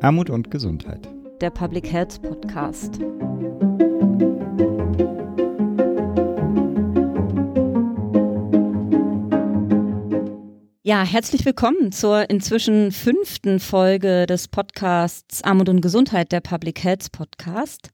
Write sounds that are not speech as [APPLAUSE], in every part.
Armut und Gesundheit. Der Public Health Podcast. Ja, herzlich willkommen zur inzwischen fünften Folge des Podcasts Armut und Gesundheit, der Public Health Podcast.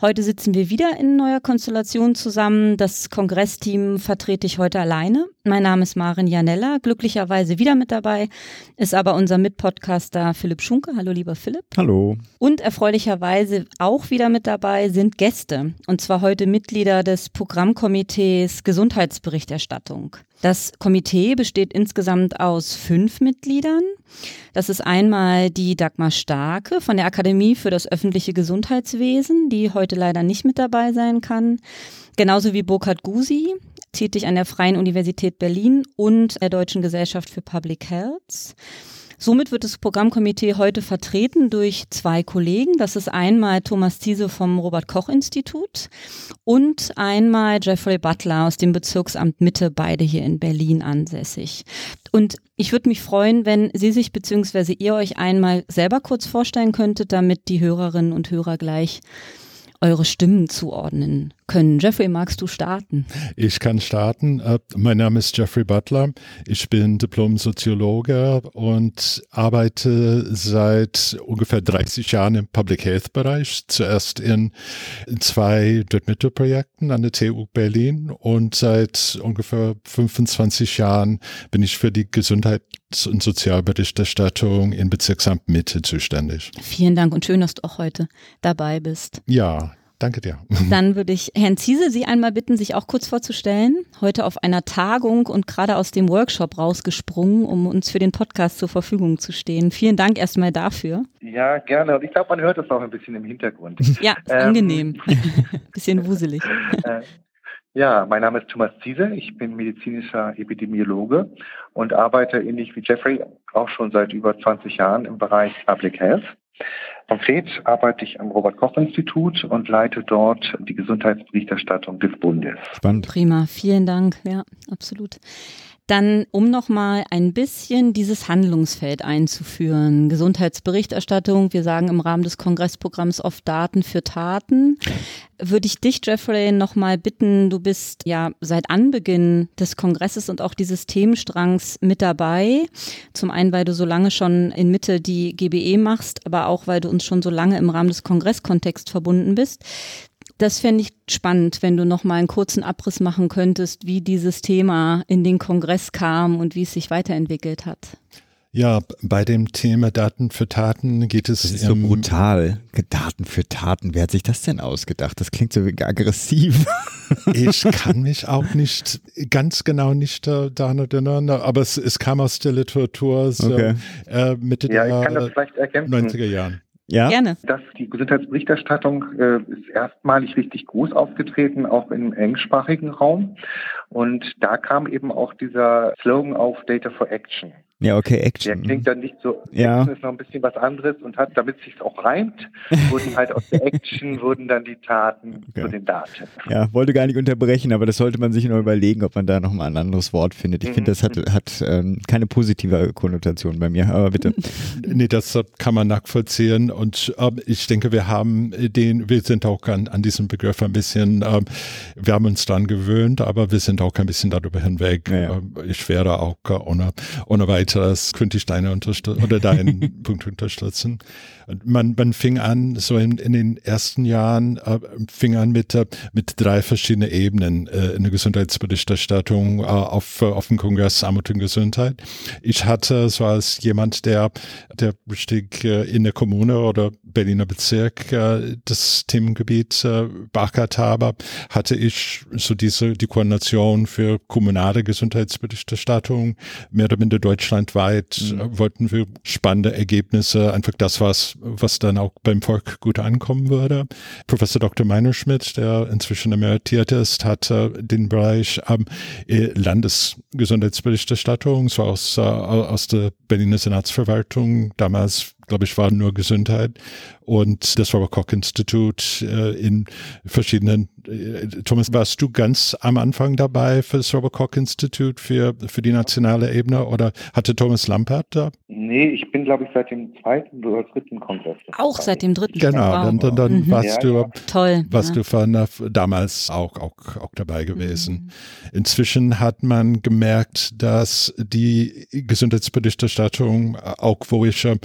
Heute sitzen wir wieder in neuer Konstellation zusammen. Das Kongressteam vertrete ich heute alleine. Mein Name ist Marin Janella, glücklicherweise wieder mit dabei, ist aber unser Mitpodcaster Philipp Schunke. Hallo lieber Philipp. Hallo. Und erfreulicherweise auch wieder mit dabei sind Gäste, und zwar heute Mitglieder des Programmkomitees Gesundheitsberichterstattung. Das Komitee besteht insgesamt aus fünf Mitgliedern. Das ist einmal die Dagmar Starke von der Akademie für das öffentliche Gesundheitswesen, die heute leider nicht mit dabei sein kann. Genauso wie Burkhard Gusi, tätig an der Freien Universität Berlin und der Deutschen Gesellschaft für Public Health. Somit wird das Programmkomitee heute vertreten durch zwei Kollegen. Das ist einmal Thomas Ziese vom Robert Koch Institut und einmal Jeffrey Butler aus dem Bezirksamt Mitte, beide hier in Berlin ansässig. Und ich würde mich freuen, wenn Sie sich bzw. ihr euch einmal selber kurz vorstellen könntet, damit die Hörerinnen und Hörer gleich eure Stimmen zuordnen können. Jeffrey, magst du starten? Ich kann starten. Äh, mein Name ist Jeffrey Butler. Ich bin Diplom-Soziologe und arbeite seit ungefähr 30 Jahren im Public Health Bereich. Zuerst in zwei Drittmittelprojekten an der TU Berlin und seit ungefähr 25 Jahren bin ich für die Gesundheits- und Sozialberichterstattung in Bezirksamt Mitte zuständig. Vielen Dank und schön, dass du auch heute dabei bist. Ja, Danke dir. Dann würde ich Herrn Ziese Sie einmal bitten, sich auch kurz vorzustellen. Heute auf einer Tagung und gerade aus dem Workshop rausgesprungen, um uns für den Podcast zur Verfügung zu stehen. Vielen Dank erstmal dafür. Ja, gerne. Und ich glaube, man hört das auch ein bisschen im Hintergrund. Ja, ähm, angenehm. [LAUGHS] [LAUGHS] bisschen wuselig. Äh, ja, mein Name ist Thomas Ziese. Ich bin medizinischer Epidemiologe und arbeite ähnlich wie Jeffrey auch schon seit über 20 Jahren im Bereich Public Health. Konkret arbeite ich am Robert-Koch-Institut und leite dort die Gesundheitsberichterstattung des Bundes. Spannend. Prima, vielen Dank. Ja, absolut. Dann, um nochmal ein bisschen dieses Handlungsfeld einzuführen. Gesundheitsberichterstattung, wir sagen im Rahmen des Kongressprogramms oft Daten für Taten. Würde ich dich, Jeffrey, nochmal bitten, du bist ja seit Anbeginn des Kongresses und auch dieses Themenstrangs mit dabei. Zum einen, weil du so lange schon in Mitte die GBE machst, aber auch, weil du uns schon so lange im Rahmen des Kongresskontexts verbunden bist. Das fände ich spannend, wenn du noch mal einen kurzen Abriss machen könntest, wie dieses Thema in den Kongress kam und wie es sich weiterentwickelt hat. Ja, bei dem Thema Daten für Taten geht es. Das ist so brutal. Daten für Taten. Wer hat sich das denn ausgedacht? Das klingt so aggressiv. [LAUGHS] Ich kann mich auch nicht ganz genau nicht äh, daran erinnern, aber es, es kam aus der Literatur so, okay. äh, Mitte ja, der 90er Jahren. Ja? Gerne. Das, die Gesundheitsberichterstattung äh, ist erstmalig richtig groß aufgetreten, auch im englischsprachigen Raum. Und da kam eben auch dieser Slogan auf Data for Action. Ja, okay, Action. Der klingt dann nicht so, ja. Action ist noch ein bisschen was anderes und hat, damit es sich auch reimt, wurden halt aus der Action, [LAUGHS] wurden dann die Taten okay. zu den Daten. Ja, wollte gar nicht unterbrechen, aber das sollte man sich noch überlegen, ob man da nochmal ein anderes Wort findet. Ich mhm. finde, das hat, hat ähm, keine positive Konnotation bei mir, aber bitte. [LAUGHS] nee, das kann man nachvollziehen und äh, ich denke, wir haben den, wir sind auch an, an diesem Begriff ein bisschen, äh, wir haben uns daran gewöhnt, aber wir sind auch ein bisschen darüber hinweg. Ja, ja. Ähm, ich wäre auch ohne, ohne weiteres könnte ich deine Unterstützung oder deinen [LAUGHS] Punkt unterstützen. Und man, man fing an, so in, in den ersten Jahren, äh, fing an mit, äh, mit drei verschiedenen Ebenen äh, in der Gesundheitsberichterstattung äh, auf, auf dem Kongress Armut und Gesundheit. Ich hatte so als jemand, der, der richtig äh, in der Kommune oder Berliner Bezirk äh, das Themengebiet äh, beackert habe, hatte ich so diese, die Koordination für kommunale Gesundheitsberichterstattung mehr oder minder deutschlandweit mhm. wollten wir spannende Ergebnisse, einfach das, was was dann auch beim Volk gut ankommen würde. Professor Dr. Meinerschmidt, der inzwischen emeritiert ist, hat äh, den Bereich ähm, Landesgesundheitsberichterstattung, so aus, äh, aus der Berliner Senatsverwaltung, damals glaube ich, war nur Gesundheit und das Robert Koch Institut äh, in verschiedenen. Äh, Thomas, warst du ganz am Anfang dabei für das Robert Koch Institut für für die nationale Ebene oder hatte Thomas Lampert da? Nee, ich bin, glaube ich, seit dem zweiten oder dritten Kongress. Auch seit dem dritten. Genau, wow. dann, dann, dann mhm. warst ja, du, ja. Toll, warst ja. du von, damals auch, auch, auch dabei gewesen. Mhm. Inzwischen hat man gemerkt, dass die Gesundheitsberichterstattung, auch wo ich äh,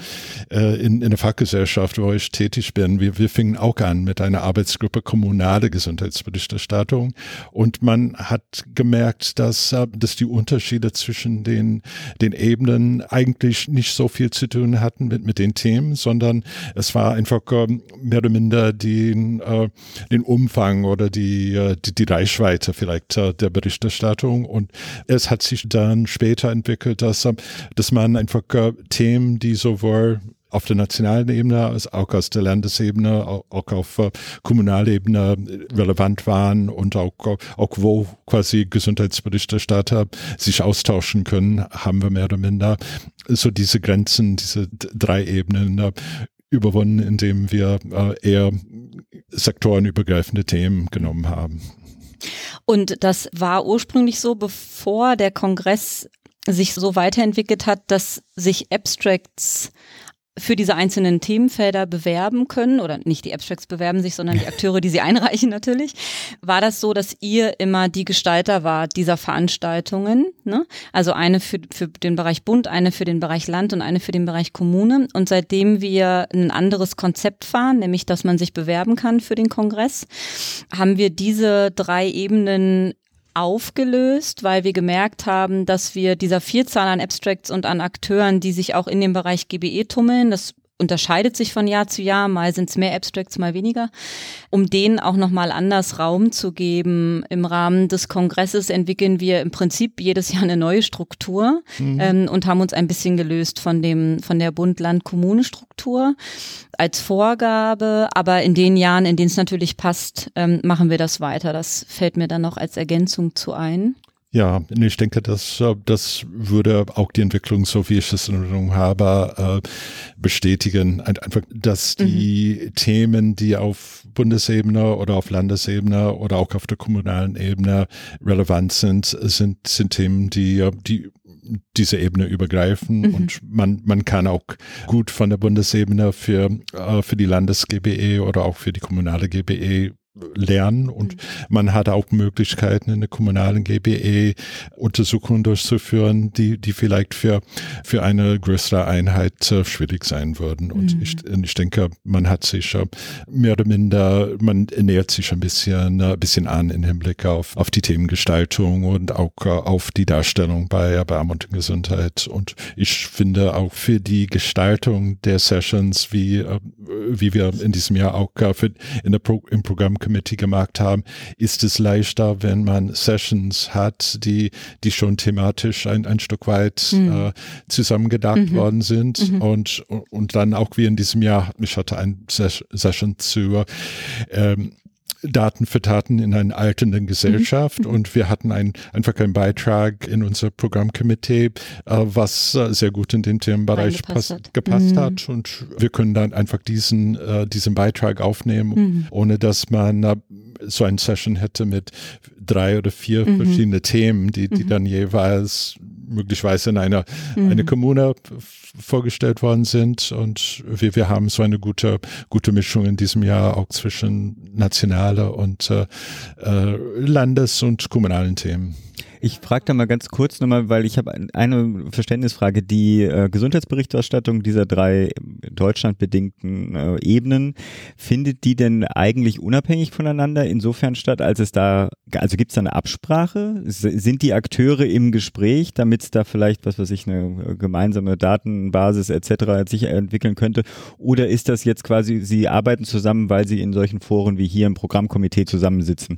in, in der Fachgesellschaft, wo ich tätig bin, wir, wir fingen auch an mit einer Arbeitsgruppe kommunale Gesundheitsberichterstattung und man hat gemerkt, dass, äh, dass die Unterschiede zwischen den, den Ebenen eigentlich nicht so viel zu tun hatten mit, mit den Themen, sondern es war einfach äh, mehr oder minder den, äh, den Umfang oder die, äh, die, die Reichweite vielleicht der Berichterstattung. Und es hat sich dann später entwickelt, dass, dass man einfach Themen, die sowohl auf der nationalen Ebene, auch aus der Landesebene, auch, auch auf äh, Kommunalebene relevant waren und auch, auch wo quasi Gesundheitsberichterstatter sich austauschen können, haben wir mehr oder minder so diese Grenzen, diese drei Ebenen äh, überwunden, indem wir äh, eher sektorenübergreifende Themen genommen haben. Und das war ursprünglich so, bevor der Kongress sich so weiterentwickelt hat, dass sich Abstracts für diese einzelnen Themenfelder bewerben können, oder nicht die Abstracts bewerben sich, sondern die Akteure, die sie [LAUGHS] einreichen natürlich, war das so, dass ihr immer die Gestalter war dieser Veranstaltungen. Ne? Also eine für, für den Bereich Bund, eine für den Bereich Land und eine für den Bereich Kommune. Und seitdem wir ein anderes Konzept fahren, nämlich dass man sich bewerben kann für den Kongress, haben wir diese drei Ebenen aufgelöst, weil wir gemerkt haben, dass wir dieser Vielzahl an Abstracts und an Akteuren, die sich auch in dem Bereich GBE tummeln, das unterscheidet sich von Jahr zu Jahr, mal sind es mehr Abstracts, mal weniger, um denen auch nochmal anders Raum zu geben. Im Rahmen des Kongresses entwickeln wir im Prinzip jedes Jahr eine neue Struktur mhm. ähm, und haben uns ein bisschen gelöst von dem, von der Bund-Land-Kommune-Struktur als Vorgabe, aber in den Jahren, in denen es natürlich passt, ähm, machen wir das weiter. Das fällt mir dann noch als Ergänzung zu ein. Ja, ich denke, das, äh, das würde auch die Entwicklung, so wie ich es in Erinnerung habe, äh, bestätigen. Einfach, dass die mhm. Themen, die auf Bundesebene oder auf Landesebene oder auch auf der kommunalen Ebene relevant sind, sind, sind Themen, die, die diese Ebene übergreifen mhm. und man, man kann auch gut von der Bundesebene für, äh, für die Landes-GBE oder auch für die kommunale GBE lernen und mhm. man hat auch Möglichkeiten in der kommunalen GBE Untersuchungen durchzuführen, die, die vielleicht für, für eine größere Einheit äh, schwierig sein würden. Und mhm. ich, ich denke, man hat sich mehr oder minder, man nähert sich ein bisschen, äh, bisschen an im Hinblick auf, auf die Themengestaltung und auch äh, auf die Darstellung bei, bei Armut und Gesundheit. Und ich finde auch für die Gestaltung der Sessions, wie, äh, wie wir in diesem Jahr auch für, in der Pro, im Programm Committee gemacht haben, ist es leichter, wenn man Sessions hat, die, die schon thematisch ein, ein Stück weit mhm. äh, zusammengedacht mhm. worden sind mhm. und, und dann auch wie in diesem Jahr, ich hatte ein Session zu ähm, Daten für Taten in einer alternden Gesellschaft mhm. und wir hatten ein, einfach einen Beitrag in unser Programmkomitee, äh, was äh, sehr gut in den Themenbereich pass, hat. gepasst mhm. hat und wir können dann einfach diesen, äh, diesen Beitrag aufnehmen, mhm. ohne dass man so ein Session hätte mit drei oder vier mhm. verschiedene Themen, die, die mhm. dann jeweils möglicherweise in einer mhm. eine Kommune vorgestellt worden sind. Und wir, wir haben so eine gute, gute Mischung in diesem Jahr auch zwischen nationale und äh, äh Landes- und kommunalen Themen. Ich frage da mal ganz kurz nochmal, weil ich habe eine Verständnisfrage. Die äh, Gesundheitsberichterstattung dieser drei deutschlandbedingten äh, Ebenen, findet die denn eigentlich unabhängig voneinander insofern statt, als es da, also gibt es da eine Absprache? Sind die Akteure im Gespräch, damit es da vielleicht, was weiß ich, eine äh, gemeinsame Datenbasis etc. sich entwickeln könnte? Oder ist das jetzt quasi, sie arbeiten zusammen, weil sie in solchen Foren wie hier im Programmkomitee zusammensitzen?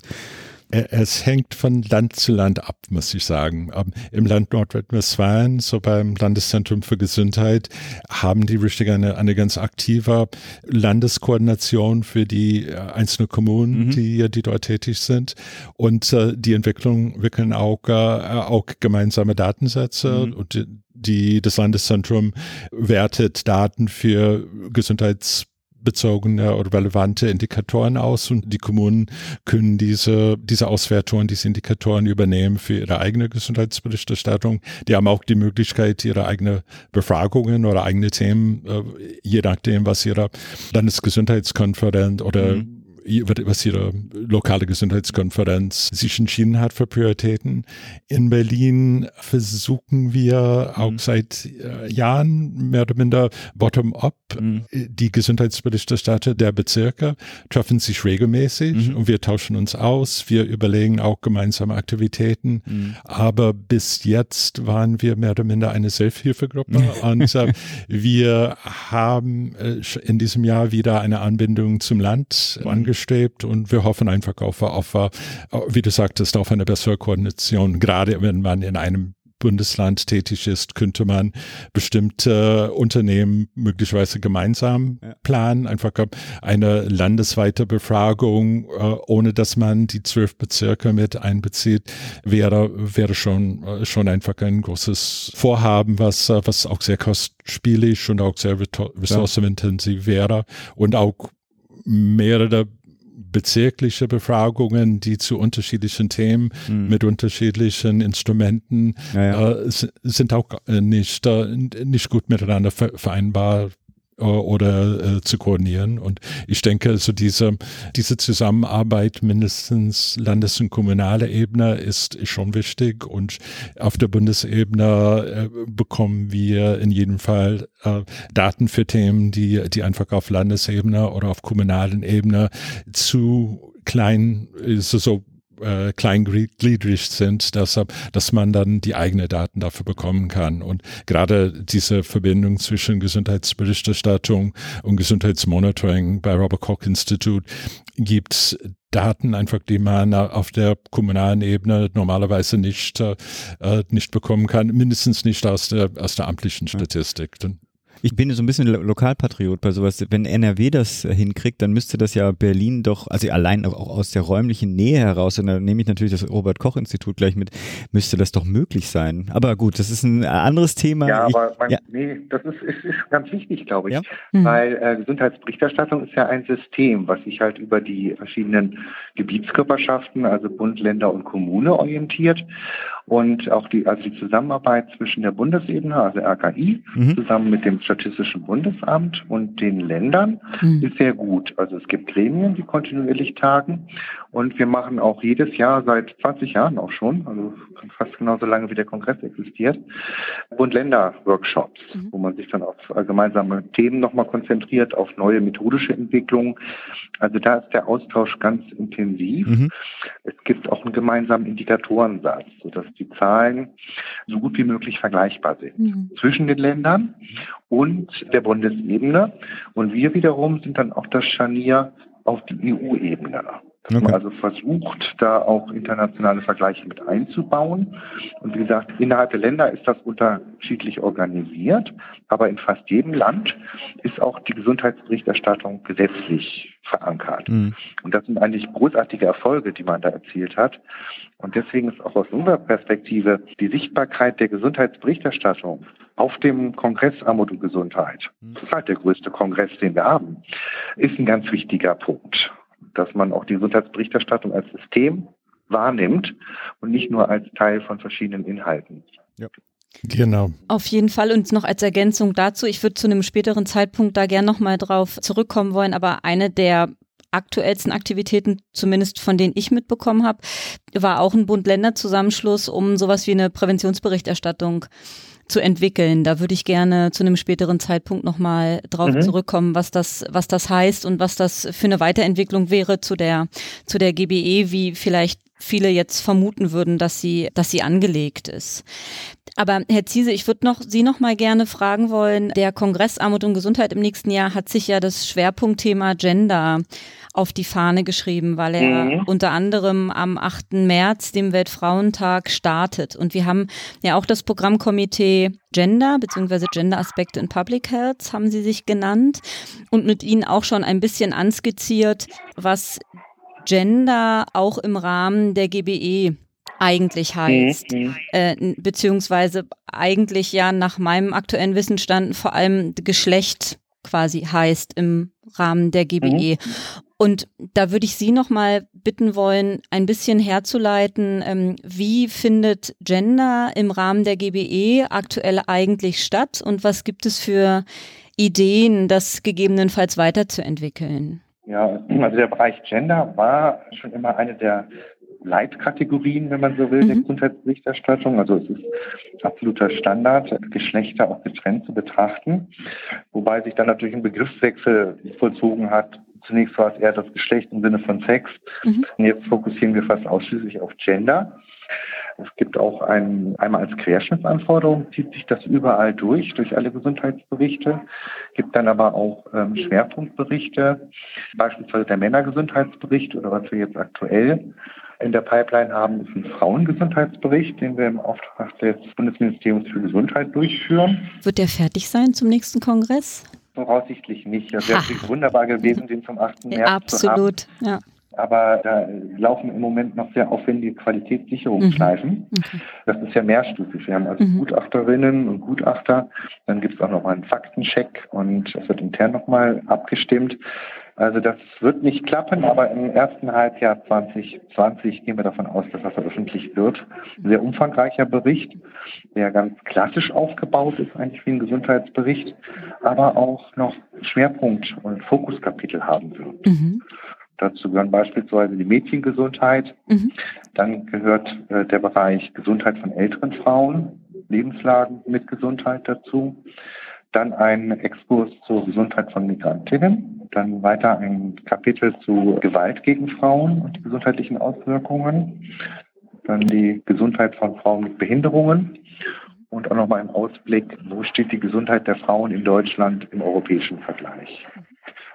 Es hängt von Land zu Land ab, muss ich sagen. Ähm, Im Land Nordrhein-Westfalen, so beim Landeszentrum für Gesundheit, haben die richtig eine, eine ganz aktive Landeskoordination für die äh, einzelnen Kommunen, mhm. die, die dort tätig sind. Und äh, die Entwicklung wickeln auch, äh, auch gemeinsame Datensätze mhm. und die, das Landeszentrum wertet Daten für Gesundheits bezogene oder relevante Indikatoren aus und die Kommunen können diese, diese Auswertungen, diese Indikatoren übernehmen für ihre eigene Gesundheitsberichterstattung. Die haben auch die Möglichkeit, ihre eigene Befragungen oder eigene Themen, äh, je nachdem, was ihre Landesgesundheitskonferenz oder mhm was ihre lokale Gesundheitskonferenz sich entschieden hat für Prioritäten. In Berlin versuchen wir auch mhm. seit äh, Jahren mehr oder minder bottom-up. Mhm. Die Gesundheitsberichterstatter der Bezirke treffen sich regelmäßig mhm. und wir tauschen uns aus. Wir überlegen auch gemeinsame Aktivitäten. Mhm. Aber bis jetzt waren wir mehr oder minder eine Selbsthilfegruppe [LAUGHS] und äh, wir haben äh, in diesem Jahr wieder eine Anbindung zum Land angeschaut angestrebt und wir hoffen einfach auf, auf, wie du sagtest, auf eine bessere Koordination. Gerade wenn man in einem Bundesland tätig ist, könnte man bestimmte Unternehmen möglicherweise gemeinsam planen. Einfach eine landesweite Befragung, äh, ohne dass man die zwölf Bezirke mit einbezieht, wäre, wäre schon, äh, schon einfach ein großes Vorhaben, was, äh, was auch sehr kostspielig und auch sehr ressourcenintensiv wäre und auch mehrere bezirkliche Befragungen, die zu unterschiedlichen Themen mhm. mit unterschiedlichen Instrumenten ja, ja. Äh, sind auch äh, nicht, äh, nicht gut miteinander vereinbar oder äh, zu koordinieren. Und ich denke, so diese, diese Zusammenarbeit mindestens Landes- und kommunaler Ebene ist schon wichtig. Und auf der Bundesebene äh, bekommen wir in jedem Fall äh, Daten für Themen, die, die einfach auf Landesebene oder auf kommunalen Ebene zu klein, so, so äh, kleingliedrig sind, dass, dass man dann die eigenen Daten dafür bekommen kann. Und gerade diese Verbindung zwischen Gesundheitsberichterstattung und Gesundheitsmonitoring bei Robert Koch Institute gibt Daten einfach, die man auf der kommunalen Ebene normalerweise nicht, äh, nicht bekommen kann, mindestens nicht aus der, aus der amtlichen Statistik. Ich bin so ein bisschen Lokalpatriot bei sowas. Wenn NRW das hinkriegt, dann müsste das ja Berlin doch, also allein auch aus der räumlichen Nähe heraus, und da nehme ich natürlich das Robert-Koch-Institut gleich mit, müsste das doch möglich sein. Aber gut, das ist ein anderes Thema. Ja, aber ich, mein, ja. nee, das ist, ist, ist, ganz wichtig, glaube ich. Ja? Mhm. Weil äh, Gesundheitsberichterstattung ist ja ein System, was sich halt über die verschiedenen Gebietskörperschaften, also Bund, Länder und Kommune orientiert und auch die, also die Zusammenarbeit zwischen der Bundesebene, also RKI, mhm. zusammen mit dem Statistischen Bundesamt und den Ländern mhm. ist sehr gut. Also es gibt Gremien, die kontinuierlich tagen und wir machen auch jedes Jahr seit 20 Jahren auch schon, also fast genauso lange wie der Kongress existiert, Bund-Länder-Workshops, mhm. wo man sich dann auf gemeinsame Themen nochmal konzentriert, auf neue methodische Entwicklungen. Also da ist der Austausch ganz intensiv. Mhm. Es gibt auch einen gemeinsamen Indikatorensatz, sodass die Zahlen so gut wie möglich vergleichbar sind mhm. zwischen den Ländern und der Bundesebene. Und wir wiederum sind dann auch das Scharnier auf die EU-Ebene. Dass okay. man also versucht, da auch internationale Vergleiche mit einzubauen. Und wie gesagt, innerhalb der Länder ist das unterschiedlich organisiert, aber in fast jedem Land ist auch die Gesundheitsberichterstattung gesetzlich verankert. Mhm. Und das sind eigentlich großartige Erfolge, die man da erzielt hat. Und deswegen ist auch aus unserer Perspektive die Sichtbarkeit der Gesundheitsberichterstattung auf dem Kongress Armut und Gesundheit, mhm. das ist halt der größte Kongress, den wir haben, ist ein ganz wichtiger Punkt dass man auch die Gesundheitsberichterstattung als System wahrnimmt und nicht nur als Teil von verschiedenen Inhalten. Ja. Genau. Auf jeden Fall und noch als Ergänzung dazu, ich würde zu einem späteren Zeitpunkt da gern nochmal drauf zurückkommen wollen, aber eine der aktuellsten Aktivitäten, zumindest von denen ich mitbekommen habe, war auch ein Bund-Länder-Zusammenschluss, um sowas wie eine Präventionsberichterstattung zu entwickeln. Da würde ich gerne zu einem späteren Zeitpunkt nochmal drauf mhm. zurückkommen, was das, was das heißt und was das für eine Weiterentwicklung wäre zu der, zu der GBE, wie vielleicht viele jetzt vermuten würden, dass sie, dass sie angelegt ist. Aber Herr Ziese, ich würde noch Sie noch mal gerne fragen wollen. Der Kongress Armut und Gesundheit im nächsten Jahr hat sich ja das Schwerpunktthema Gender auf die Fahne geschrieben, weil er mhm. unter anderem am 8. März, dem Weltfrauentag, startet. Und wir haben ja auch das Programmkomitee Gender bzw. Gender-Aspekte in Public Health, haben Sie sich genannt, und mit Ihnen auch schon ein bisschen anskizziert, was Gender auch im Rahmen der GBE eigentlich heißt, mhm. äh, beziehungsweise eigentlich ja nach meinem aktuellen Wissensstand vor allem Geschlecht quasi heißt im Rahmen der GBE. Mhm. Und da würde ich Sie nochmal bitten wollen, ein bisschen herzuleiten, ähm, wie findet Gender im Rahmen der GBE aktuell eigentlich statt und was gibt es für Ideen, das gegebenenfalls weiterzuentwickeln? Ja, also der Bereich Gender war schon immer eine der Leitkategorien, wenn man so will, mhm. der Gesundheitsberichterstattung. Also es ist absoluter Standard, Geschlechter auch getrennt zu betrachten, wobei sich dann natürlich ein Begriffswechsel vollzogen hat. Zunächst war es eher das Geschlecht im Sinne von Sex. Mhm. Und jetzt fokussieren wir fast ausschließlich auf Gender. Es gibt auch ein, einmal als Querschnittsanforderung zieht sich das überall durch, durch alle Gesundheitsberichte, gibt dann aber auch ähm, Schwerpunktberichte, beispielsweise der Männergesundheitsbericht oder was wir jetzt aktuell in der Pipeline haben, ist ein Frauengesundheitsbericht, den wir im Auftrag des Bundesministeriums für Gesundheit durchführen. Wird der fertig sein zum nächsten Kongress? Voraussichtlich nicht. Das [LAUGHS] wäre natürlich wunderbar gewesen, den zum 8. März Absolut, zu haben. ja. Aber da laufen im Moment noch sehr aufwendige Qualitätssicherungsschleifen. Mhm. Okay. Das ist ja mehrstufig. Wir haben also mhm. Gutachterinnen und Gutachter. Dann gibt es auch noch mal einen Faktencheck und das wird intern nochmal abgestimmt. Also das wird nicht klappen, aber im ersten Halbjahr 2020 gehen wir davon aus, dass das veröffentlicht wird. Ein sehr umfangreicher Bericht, der ganz klassisch aufgebaut ist, eigentlich wie ein Gesundheitsbericht, aber auch noch Schwerpunkt und Fokuskapitel haben wird. Mhm. Dazu gehören beispielsweise die Mädchengesundheit. Mhm. Dann gehört äh, der Bereich Gesundheit von älteren Frauen, Lebenslagen mit Gesundheit dazu. Dann ein Exkurs zur Gesundheit von Migrantinnen. Dann weiter ein Kapitel zu Gewalt gegen Frauen und die gesundheitlichen Auswirkungen. Dann die Gesundheit von Frauen mit Behinderungen. Und auch nochmal ein Ausblick, wo steht die Gesundheit der Frauen in Deutschland im europäischen Vergleich.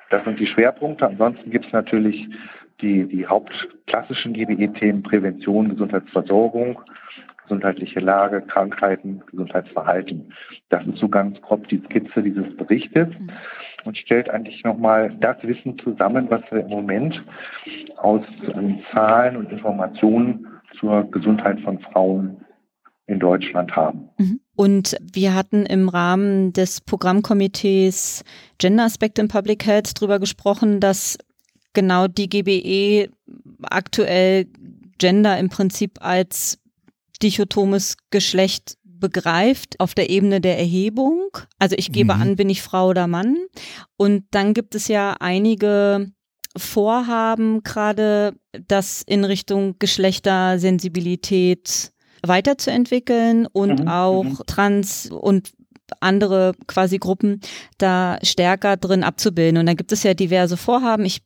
Das sind die Schwerpunkte. Ansonsten gibt es natürlich die, die hauptklassischen GBE-Themen Prävention, Gesundheitsversorgung, gesundheitliche Lage, Krankheiten, Gesundheitsverhalten. Das ist so ganz grob die Skizze dieses Berichtes und stellt eigentlich nochmal das Wissen zusammen, was wir im Moment aus ähm, Zahlen und Informationen zur Gesundheit von Frauen in Deutschland haben. Mhm. Und wir hatten im Rahmen des Programmkomitees Gender Aspect in Public Health darüber gesprochen, dass genau die GBE aktuell Gender im Prinzip als dichotomes Geschlecht begreift auf der Ebene der Erhebung. Also ich gebe mhm. an, bin ich Frau oder Mann. Und dann gibt es ja einige Vorhaben, gerade das in Richtung Geschlechtersensibilität weiterzuentwickeln und mhm. auch mhm. trans und andere quasi Gruppen da stärker drin abzubilden. Und da gibt es ja diverse Vorhaben. Ich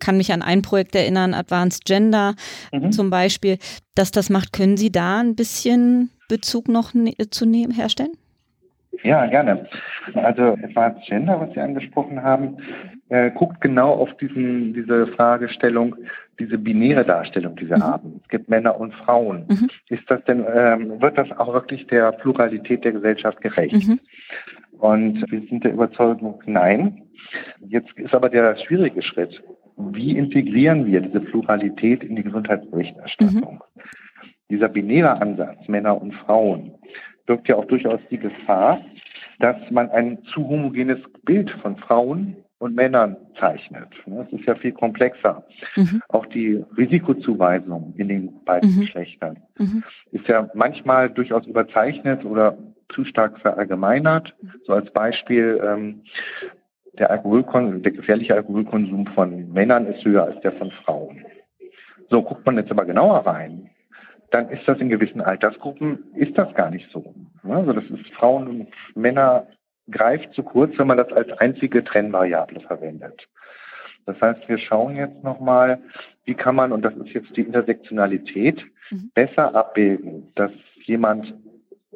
kann mich an ein Projekt erinnern, Advanced Gender mhm. zum Beispiel, dass das macht. Können Sie da ein bisschen Bezug noch ne zu nehmen, herstellen? Ja, gerne. Also Advanced Gender, was Sie angesprochen haben, äh, guckt genau auf diesen, diese Fragestellung, diese binäre Darstellung, die wir mhm. haben. Es gibt Männer und Frauen. Mhm. Ist das denn, ähm, wird das auch wirklich der Pluralität der Gesellschaft gerecht? Mhm. Und wir sind der Überzeugung, nein. Jetzt ist aber der schwierige Schritt. Wie integrieren wir diese Pluralität in die Gesundheitsberichterstattung? Mhm. Dieser binäre Ansatz, Männer und Frauen, birgt ja auch durchaus die Gefahr, dass man ein zu homogenes Bild von Frauen und Männern zeichnet. Das ist ja viel komplexer. Mhm. Auch die Risikozuweisung in den beiden mhm. Geschlechtern mhm. ist ja manchmal durchaus überzeichnet oder zu stark verallgemeinert. So als Beispiel, ähm, der, Alkoholkonsum, der gefährliche Alkoholkonsum von Männern ist höher als der von Frauen. So guckt man jetzt aber genauer rein, dann ist das in gewissen Altersgruppen, ist das gar nicht so. Also das ist Frauen und Männer greift zu kurz, wenn man das als einzige Trennvariable verwendet. Das heißt, wir schauen jetzt nochmal, wie kann man, und das ist jetzt die Intersektionalität, mhm. besser abbilden, dass jemand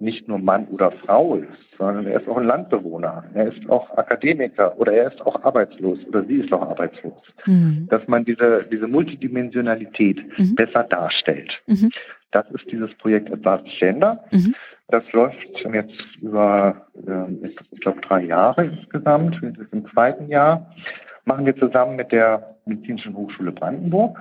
nicht nur Mann oder Frau ist, sondern er ist auch ein Landbewohner, er ist auch Akademiker oder er ist auch arbeitslos oder sie ist auch arbeitslos. Mhm. Dass man diese, diese Multidimensionalität mhm. besser darstellt. Mhm. Das ist dieses Projekt Advanced Gender. Mhm. Das läuft jetzt über, äh, ich glaube, drei Jahre insgesamt. Wir sind im zweiten Jahr. Machen wir zusammen mit der Medizinischen Hochschule Brandenburg.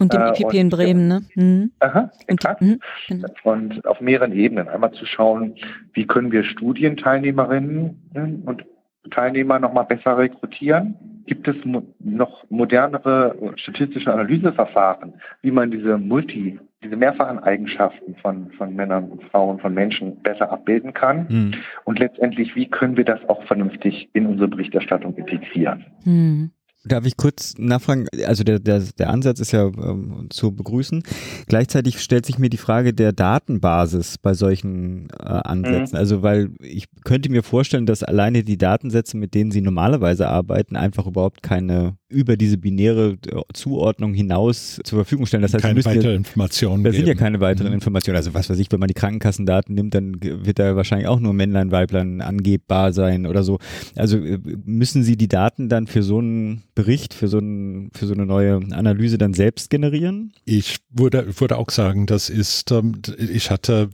Und dem IPP äh, in Bremen, ne? Mhm. Aha, exakt. Und, mhm, und auf mehreren Ebenen. Einmal zu schauen, wie können wir Studienteilnehmerinnen und Teilnehmer nochmal besser rekrutieren? Gibt es mo noch modernere statistische Analyseverfahren, wie man diese Multi, diese mehrfachen Eigenschaften von, von Männern und Frauen, von Menschen besser abbilden kann? Mhm. Und letztendlich, wie können wir das auch vernünftig in unsere Berichterstattung integrieren? Mhm. Darf ich kurz nachfragen? Also der, der, der Ansatz ist ja ähm, zu begrüßen. Gleichzeitig stellt sich mir die Frage der Datenbasis bei solchen äh, Ansätzen. Mhm. Also weil ich könnte mir vorstellen, dass alleine die Datensätze, mit denen Sie normalerweise arbeiten, einfach überhaupt keine über diese binäre äh, Zuordnung hinaus zur Verfügung stellen. Das heißt, keine weiteren Informationen. Da sind ja keine weiteren mhm. Informationen. Also was weiß ich, wenn man die Krankenkassendaten nimmt, dann wird da wahrscheinlich auch nur Männlein, Weiblein angebbar sein oder so. Also äh, müssen Sie die Daten dann für so einen Bericht, für so, ein, für so eine neue Analyse dann selbst generieren? Ich würde, würde auch sagen, das ist, ähm, ich hatte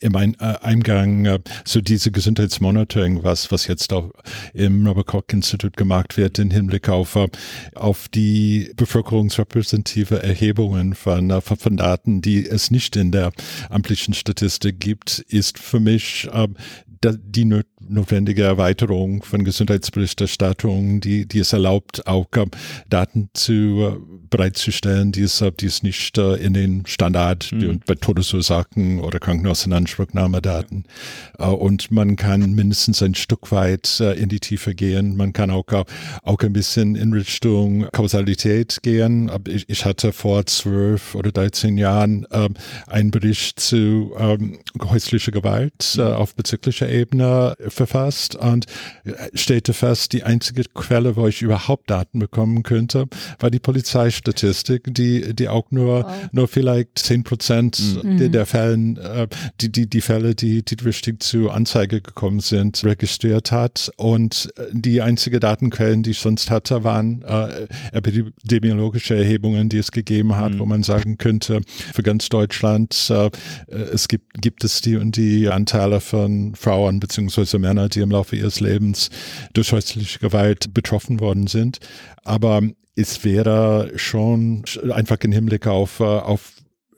in meinem äh, Eingang so diese Gesundheitsmonitoring, was, was jetzt auch im Robert Koch Institut gemacht wird, im Hinblick auf auf die bevölkerungsrepräsentative Erhebungen von, von Daten, die es nicht in der amtlichen Statistik gibt, ist für mich äh, die notwendige Erweiterung von Gesundheitsberichterstattung, die, die es erlaubt, auch äh, Daten zu äh, bereitzustellen, die es, die es nicht äh, in den Standard mhm. bei Todesursachen oder Krankenhausinanspruchnahmedaten. Äh, und man kann mindestens ein Stück weit äh, in die Tiefe gehen. Man kann auch, auch ein bisschen in Richtung Kausalität gehen. Ich, ich hatte vor zwölf oder dreizehn Jahren ähm, einen Bericht zu ähm, häuslicher Gewalt äh, auf bezirklicher Ebene verfasst und stellte fest, die einzige Quelle, wo ich überhaupt Daten bekommen könnte, war die Polizeistatistik, die, die auch nur, wow. nur vielleicht zehn Prozent mhm. der, der Fällen, äh, die, die, die Fälle, die, die richtig zu Anzeige gekommen sind, registriert hat. Und die einzige Datenquellen, die ich sonst hatte, waren äh, epidemiologische Erhebungen, die es gegeben hat, mhm. wo man sagen könnte, für ganz Deutschland, äh, es gibt, gibt es die und die Anteile von Frauen beziehungsweise Männer, die im Laufe ihres Lebens durch häusliche Gewalt betroffen worden sind. Aber es wäre schon einfach im Hinblick auf, äh, auf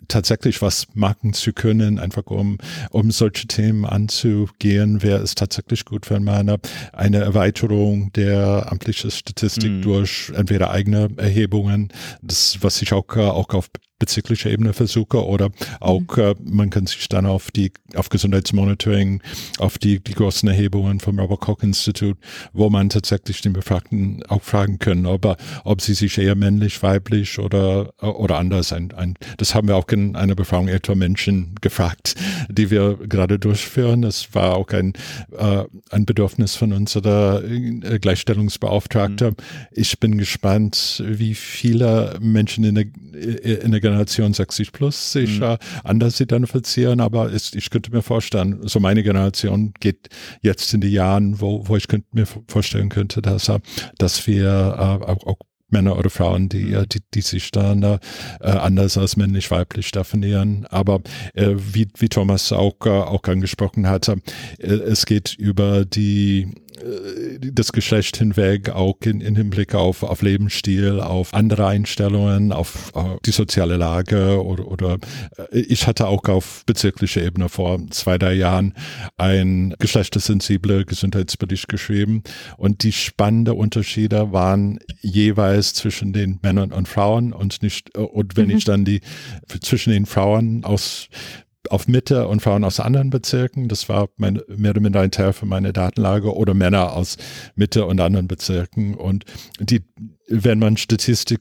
tatsächlich was machen zu können, einfach um, um solche Themen anzugehen, wäre es tatsächlich gut, wenn man eine, Erweiterung der amtlichen Statistik mhm. durch entweder eigene Erhebungen, das, was ich auch, auch auf bezirklicher Ebene versuche oder auch mhm. äh, man kann sich dann auf die auf Gesundheitsmonitoring, auf die die großen Erhebungen vom Robert Koch Institut, wo man tatsächlich den Befragten auch fragen können, ob ob sie sich eher männlich, weiblich oder oder anders ein, ein das haben wir auch in einer Befragung älterer Menschen gefragt, die wir gerade durchführen. Das war auch ein äh, ein Bedürfnis von unserer äh, Gleichstellungsbeauftragte. Mhm. Ich bin gespannt, wie viele Menschen in der in der Generation 60 plus sich mhm. äh, anders identifizieren, aber ist, ich könnte mir vorstellen, so meine Generation geht jetzt in die Jahren, wo, wo ich könnte mir vorstellen könnte, dass, äh, dass wir äh, auch, auch Männer oder Frauen, die, mhm. die, die sich dann äh, anders als männlich-weiblich definieren. Aber äh, wie, wie Thomas auch, äh, auch angesprochen hatte, äh, es geht über die das Geschlecht hinweg, auch in, in Hinblick auf, auf Lebensstil, auf andere Einstellungen, auf, auf die soziale Lage oder, oder äh, ich hatte auch auf bezirklicher Ebene vor zwei, drei Jahren ein geschlechtersensible Gesundheitsbericht geschrieben und die spannenden Unterschiede waren jeweils zwischen den Männern und Frauen und nicht, äh, und wenn mhm. ich dann die zwischen den Frauen aus auf Mitte und Frauen aus anderen Bezirken. Das war mein, mehr oder minder ein Teil von meiner Datenlage oder Männer aus Mitte und anderen Bezirken. Und die, wenn man Statistik,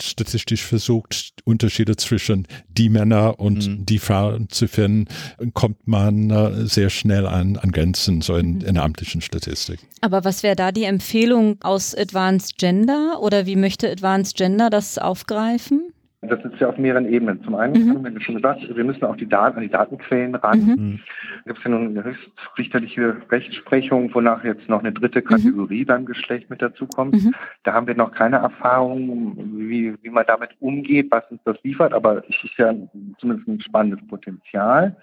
statistisch versucht, Unterschiede zwischen die Männer und mhm. die Frauen zu finden, kommt man äh, sehr schnell an, an Grenzen, so in, mhm. in der amtlichen Statistik. Aber was wäre da die Empfehlung aus Advanced Gender oder wie möchte Advanced Gender das aufgreifen? Das ist ja auf mehreren Ebenen. Zum einen mhm. haben wir schon gesagt, wir müssen auch die Daten an die Datenquellen ran. Mhm. mhm. Da gibt es ja nun eine höchstrichterliche Rechtsprechung, wonach jetzt noch eine dritte Kategorie mhm. beim Geschlecht mit dazukommt. Mhm. Da haben wir noch keine Erfahrung, wie, wie man damit umgeht, was uns das liefert, aber es ist ja zumindest ein spannendes Potenzial.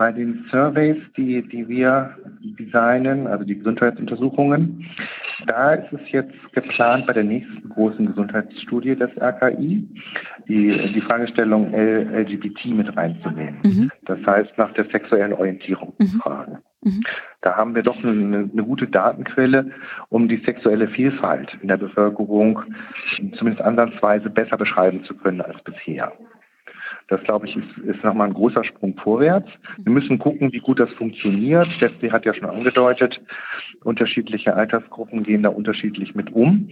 Bei den Surveys, die, die wir designen, also die Gesundheitsuntersuchungen, da ist es jetzt geplant bei der nächsten großen Gesundheitsstudie des RKI, die, die Fragestellung LGBT mit reinzunehmen. Mhm. Das heißt, nach der sexuellen Orientierung mhm. fragen. Mhm. Da haben wir doch eine, eine gute Datenquelle, um die sexuelle Vielfalt in der Bevölkerung zumindest ansatzweise besser beschreiben zu können als bisher. Das, glaube ich, ist, ist nochmal ein großer Sprung vorwärts. Wir müssen gucken, wie gut das funktioniert. Steffi hat ja schon angedeutet, unterschiedliche Altersgruppen gehen da unterschiedlich mit um.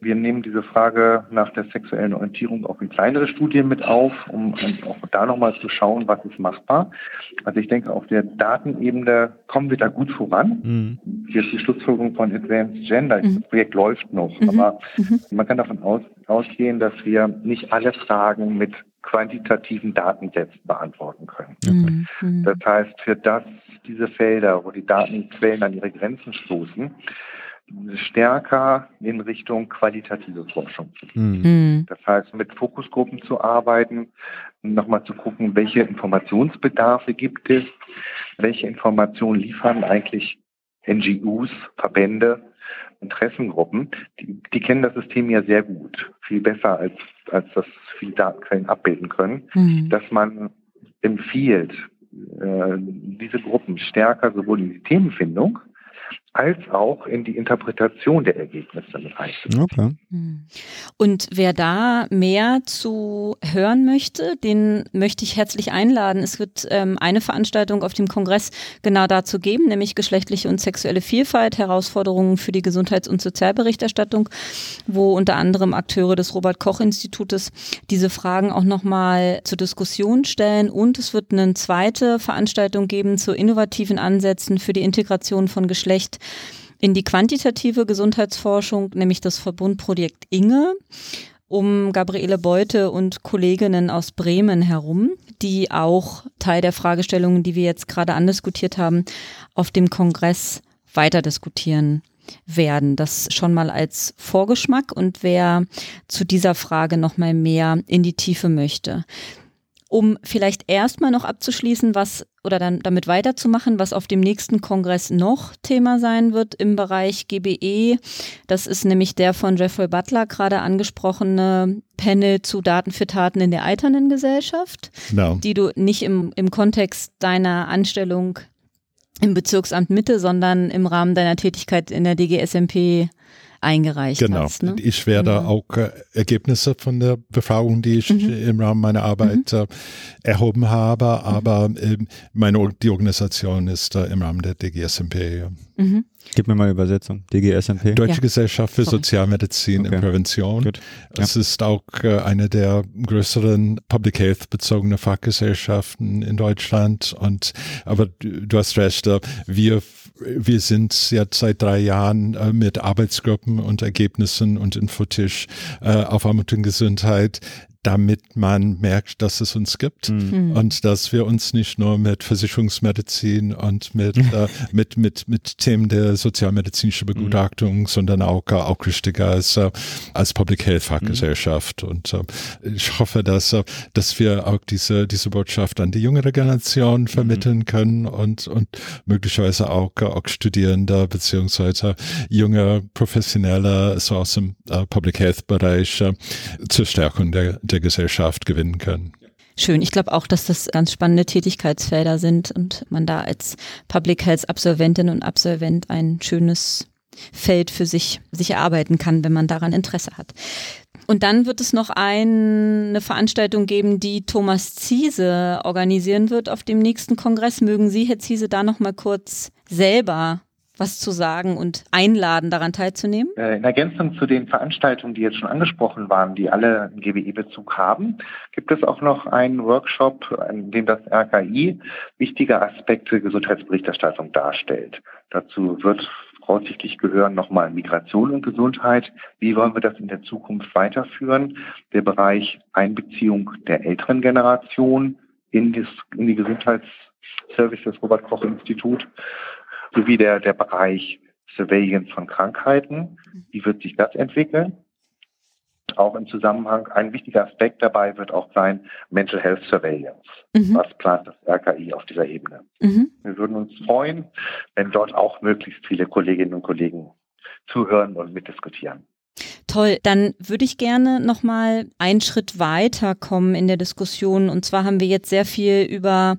Wir nehmen diese Frage nach der sexuellen Orientierung auch in kleinere Studien mit auf, um auch da nochmal zu schauen, was ist machbar. Also ich denke, auf der Datenebene kommen wir da gut voran. Mhm. Hier ist die Schlussfolgerung von Advanced Gender. Mhm. Das Projekt läuft noch, mhm. aber mhm. man kann davon aus, ausgehen, dass wir nicht alle Fragen mit quantitativen Datensätzen beantworten können. Mhm. mhm. Das heißt, für das, diese Felder, wo die Datenquellen an ihre Grenzen stoßen, stärker in Richtung qualitative Forschung zu gehen. Mhm. mhm. Das heißt, mit Fokusgruppen zu arbeiten, nochmal zu gucken, welche Informationsbedarfe gibt es, welche Informationen liefern eigentlich NGOs, Verbände, Interessengruppen, die, die kennen das System ja sehr gut, viel besser als, als das viele Datenquellen abbilden können, mhm. dass man empfiehlt, äh, diese Gruppen stärker sowohl in die Themenfindung als auch in die Interpretation der Ergebnisse mit einzubeziehen. Okay. Hm. Und wer da mehr zu hören möchte, den möchte ich herzlich einladen. Es wird ähm, eine Veranstaltung auf dem Kongress genau dazu geben, nämlich geschlechtliche und sexuelle Vielfalt, Herausforderungen für die Gesundheits- und Sozialberichterstattung, wo unter anderem Akteure des Robert Koch Institutes diese Fragen auch nochmal zur Diskussion stellen. Und es wird eine zweite Veranstaltung geben zu innovativen Ansätzen für die Integration von Geschlecht in die quantitative Gesundheitsforschung, nämlich das Verbundprojekt Inge um Gabriele Beute und Kolleginnen aus Bremen herum, die auch Teil der Fragestellungen, die wir jetzt gerade andiskutiert haben, auf dem Kongress weiter diskutieren werden. Das schon mal als Vorgeschmack und wer zu dieser Frage noch mal mehr in die Tiefe möchte um vielleicht erstmal noch abzuschließen, was oder dann damit weiterzumachen, was auf dem nächsten Kongress noch Thema sein wird im Bereich GBE. Das ist nämlich der von Jeffrey Butler gerade angesprochene Panel zu Daten für Taten in der alternden Gesellschaft, no. die du nicht im, im Kontext deiner Anstellung im Bezirksamt Mitte, sondern im Rahmen deiner Tätigkeit in der DGSMP eingereicht genau. hast. Genau. Ne? Ich werde mhm. auch äh, Ergebnisse von der Befragung, die ich mhm. im Rahmen meiner Arbeit mhm. äh, erhoben habe, aber äh, meine, die Organisation ist äh, im Rahmen der DGSMP. Ja. Mhm. Gib mir mal Übersetzung. DGSMP. Deutsche ja. Gesellschaft für Sorry. Sozialmedizin okay. und Prävention. Gut. Ja. Es ist auch eine der größeren Public Health bezogene Fachgesellschaften in Deutschland. Und aber du hast recht, wir wir sind jetzt seit drei Jahren äh, mit Arbeitsgruppen und Ergebnissen und Infotisch äh, auf Armut und Gesundheit damit man merkt, dass es uns gibt mhm. und dass wir uns nicht nur mit Versicherungsmedizin und mit, [LAUGHS] äh, mit, mit, mit Themen der sozialmedizinischen Begutachtung, mhm. sondern auch, äh, auch richtiger als, äh, als Public Health Fachgesellschaft. Mhm. Und äh, ich hoffe, dass, äh, dass wir auch diese, diese Botschaft an die jüngere Generation mhm. vermitteln können und, und möglicherweise auch, auch Studierende beziehungsweise junge Professionelle so aus dem äh, Public Health Bereich äh, zur Stärkung der, der der Gesellschaft gewinnen können. Schön. Ich glaube auch, dass das ganz spannende Tätigkeitsfelder sind und man da als Public Health Absolventin und Absolvent ein schönes Feld für sich, sich erarbeiten kann, wenn man daran Interesse hat. Und dann wird es noch eine Veranstaltung geben, die Thomas Ziese organisieren wird auf dem nächsten Kongress. Mögen Sie, Herr Ziese, da noch mal kurz selber was zu sagen und einladen, daran teilzunehmen? Äh, in Ergänzung zu den Veranstaltungen, die jetzt schon angesprochen waren, die alle einen GWE-Bezug haben, gibt es auch noch einen Workshop, in dem das RKI wichtige Aspekte Gesundheitsberichterstattung darstellt. Dazu wird voraussichtlich gehören nochmal Migration und Gesundheit. Wie wollen wir das in der Zukunft weiterführen? Der Bereich Einbeziehung der älteren Generation in, die Gesundheitsservice des Robert-Koch-Institut sowie der, der Bereich Surveillance von Krankheiten. Wie wird sich das entwickeln? Auch im Zusammenhang, ein wichtiger Aspekt dabei wird auch sein Mental Health Surveillance. Mhm. Was plant das RKI auf dieser Ebene? Mhm. Wir würden uns freuen, wenn dort auch möglichst viele Kolleginnen und Kollegen zuhören und mitdiskutieren. Toll, dann würde ich gerne noch mal einen Schritt weiter kommen in der Diskussion. Und zwar haben wir jetzt sehr viel über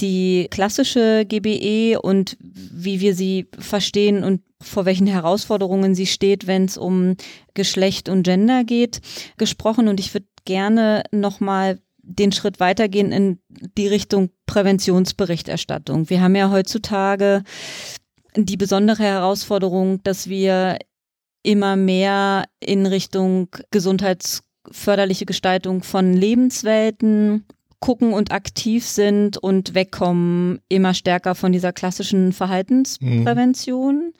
die klassische GBE und wie wir sie verstehen und vor welchen Herausforderungen sie steht, wenn es um Geschlecht und Gender geht, gesprochen. Und ich würde gerne nochmal den Schritt weitergehen in die Richtung Präventionsberichterstattung. Wir haben ja heutzutage die besondere Herausforderung, dass wir immer mehr in Richtung gesundheitsförderliche Gestaltung von Lebenswelten gucken und aktiv sind und wegkommen immer stärker von dieser klassischen Verhaltensprävention. Mhm.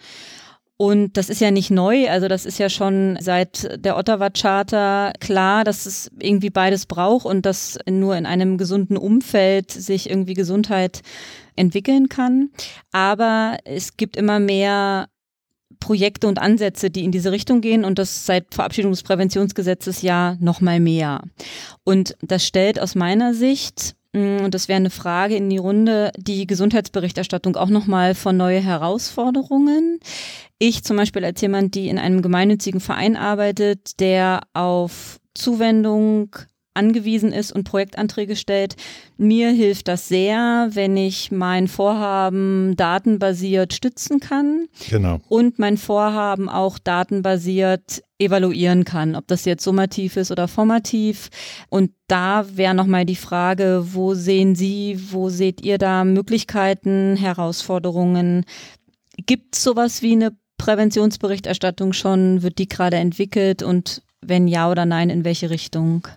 Und das ist ja nicht neu, also das ist ja schon seit der Ottawa Charta klar, dass es irgendwie beides braucht und dass nur in einem gesunden Umfeld sich irgendwie Gesundheit entwickeln kann. Aber es gibt immer mehr Projekte und Ansätze, die in diese Richtung gehen und das seit Verabschiedung des Präventionsgesetzes ja noch mal mehr. Und das stellt aus meiner Sicht mm, und das wäre eine Frage in die Runde, die Gesundheitsberichterstattung auch nochmal von neue Herausforderungen. Ich zum Beispiel als jemand, die in einem gemeinnützigen Verein arbeitet, der auf Zuwendung angewiesen ist und Projektanträge stellt. Mir hilft das sehr, wenn ich mein Vorhaben datenbasiert stützen kann. Genau. Und mein Vorhaben auch datenbasiert evaluieren kann, ob das jetzt summativ ist oder formativ. Und da wäre nochmal die Frage, wo sehen Sie, wo seht ihr da Möglichkeiten, Herausforderungen? Gibt es sowas wie eine Präventionsberichterstattung schon? Wird die gerade entwickelt? Und wenn ja oder nein, in welche Richtung?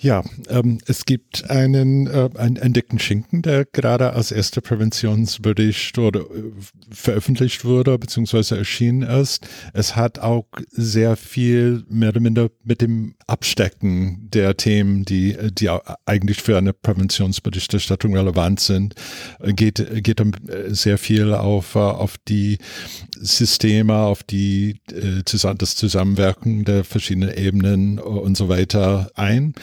Ja, ähm, es gibt einen, äh, einen entdeckten Schinken, der gerade als erster Präventionsbericht oder, äh, veröffentlicht wurde, beziehungsweise erschienen ist. Es hat auch sehr viel mehr oder minder mit dem Abstecken der Themen, die, die eigentlich für eine Präventionsberichterstattung relevant sind, äh, geht, geht um äh, sehr viel auf, äh, auf die Systeme, auf die, äh, das Zusammenwirken der verschiedenen Ebenen und so weiter ein.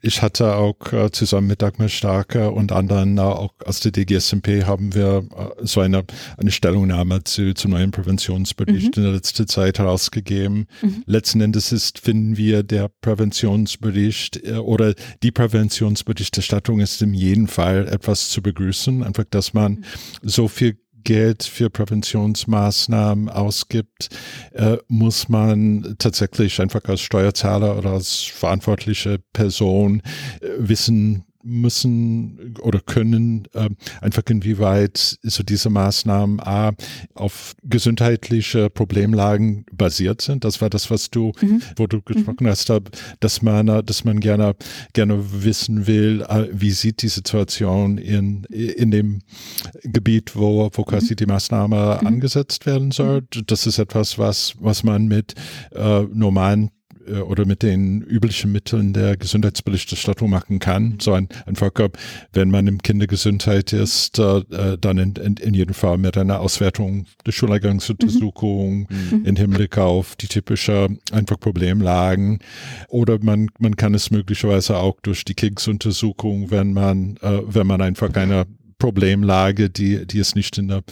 Ich hatte auch äh, zusammen mit Dagmar Starke und anderen äh, auch aus der DGSMP haben wir äh, so eine, eine Stellungnahme zu, zu neuen Präventionsbericht mhm. in der letzten Zeit herausgegeben. Mhm. Letzten Endes ist, finden wir, der Präventionsbericht äh, oder die Präventionsberichterstattung ist in jedem Fall etwas zu begrüßen. Einfach, dass man mhm. so viel Geld für Präventionsmaßnahmen ausgibt, äh, muss man tatsächlich einfach als Steuerzahler oder als verantwortliche Person äh, wissen, müssen oder können äh, einfach inwieweit so diese Maßnahmen A, auf gesundheitliche Problemlagen basiert sind. Das war das, was du, mhm. wo du gesprochen mhm. hast, dass man, dass man gerne, gerne wissen will, äh, wie sieht die Situation in, in dem Gebiet, wo, wo quasi mhm. die Maßnahme mhm. angesetzt werden soll. Mhm. Das ist etwas, was, was man mit äh, normalen äh, oder mit den üblichen Mitteln der Gesundheitsberichterstattung machen kann. So ein, einfach, wenn man im Kindergesundheit ist, äh, äh, dann in, in, in jedem Fall mit einer Auswertung der Schuleingangsuntersuchung mhm. im Hinblick auf die typische einfach Problemlagen. Oder man, man kann es möglicherweise auch durch die KIGS-Untersuchung, wenn man, äh, wenn man einfach eine Problemlage, die, die es nicht in der,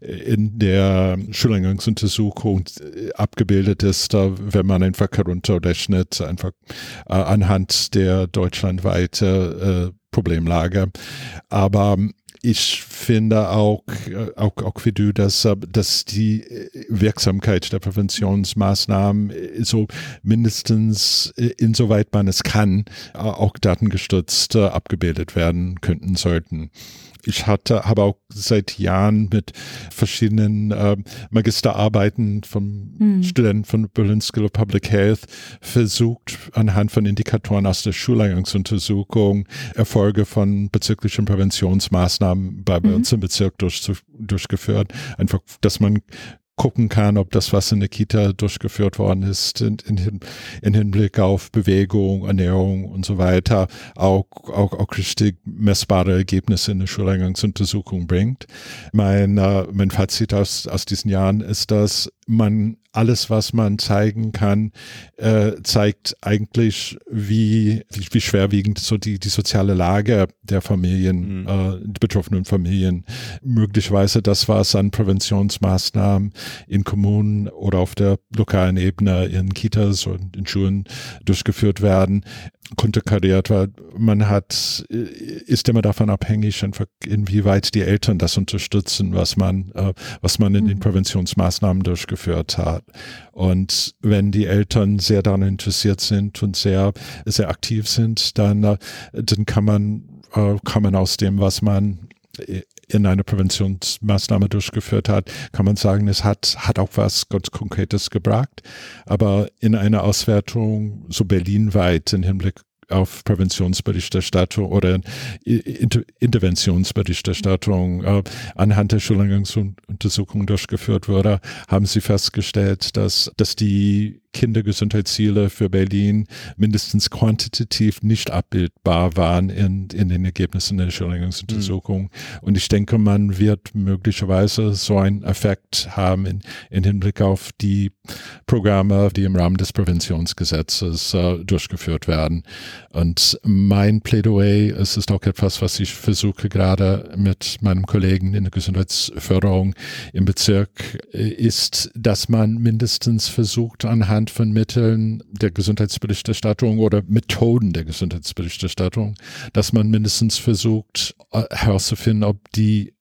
in der Schuleingangsuntersuchung äh, abgebildet ist, wenn man einfach herunterrechnet, einfach äh, anhand der deutschlandweite äh, Problemlage. Aber ich finde auch, auch, auch wie du, dass, dass die Wirksamkeit der Präventionsmaßnahmen so mindestens insoweit man es kann, auch datengestützt abgebildet werden könnten sollten ich hatte, habe auch seit Jahren mit verschiedenen äh, Magisterarbeiten von mhm. Studenten von Berlin School of Public Health versucht, anhand von Indikatoren aus der Schuleingangsuntersuchung Erfolge von bezüglichen Präventionsmaßnahmen bei, mhm. uns im Bezirk durch, durchgeführt. Einfach, dass man gucken kann, ob das, was in der Kita durchgeführt worden ist, in, in, in Hinblick auf Bewegung, Ernährung und so weiter, auch, auch, auch richtig messbare Ergebnisse in der Schuleingangsuntersuchung bringt. Mein, äh, mein Fazit aus, aus diesen Jahren ist, dass man alles, was man zeigen kann, äh, zeigt eigentlich, wie, wie, wie schwerwiegend so die, die soziale Lage der Familien, mhm. äh, die betroffenen Familien, möglicherweise das, was an Präventionsmaßnahmen in Kommunen oder auf der lokalen Ebene in Kitas und in Schulen durchgeführt werden, konterkariert war. Man hat, äh, ist immer davon abhängig, inwieweit die Eltern das unterstützen, was man, äh, was man in den mhm. Präventionsmaßnahmen durchgeführt hat. Und wenn die Eltern sehr daran interessiert sind und sehr, sehr aktiv sind, dann, äh, dann kann man, kann man aus dem, was man in einer Präventionsmaßnahme durchgeführt hat, kann man sagen, es hat, hat auch was ganz Konkretes gebracht. Aber in einer Auswertung so berlinweit im Hinblick auf Präventionsberichterstattung oder Inter Interventionsberichterstattung äh, anhand der Schulungsuntersuchung durchgeführt wurde, haben sie festgestellt, dass, dass die Kindergesundheitsziele für Berlin mindestens quantitativ nicht abbildbar waren in, in den Ergebnissen der Entschuldigungsuntersuchung. Mhm. Und ich denke, man wird möglicherweise so einen Effekt haben in, in Hinblick auf die Programme, die im Rahmen des Präventionsgesetzes äh, durchgeführt werden. Und mein Plädoyer, es ist auch etwas, was ich versuche gerade mit meinem Kollegen in der Gesundheitsförderung im Bezirk, äh, ist, dass man mindestens versucht, anhand anhand von Mitteln der Gesundheitsberichterstattung oder Methoden der Gesundheitsberichterstattung, dass man mindestens versucht äh, herauszufinden, ob die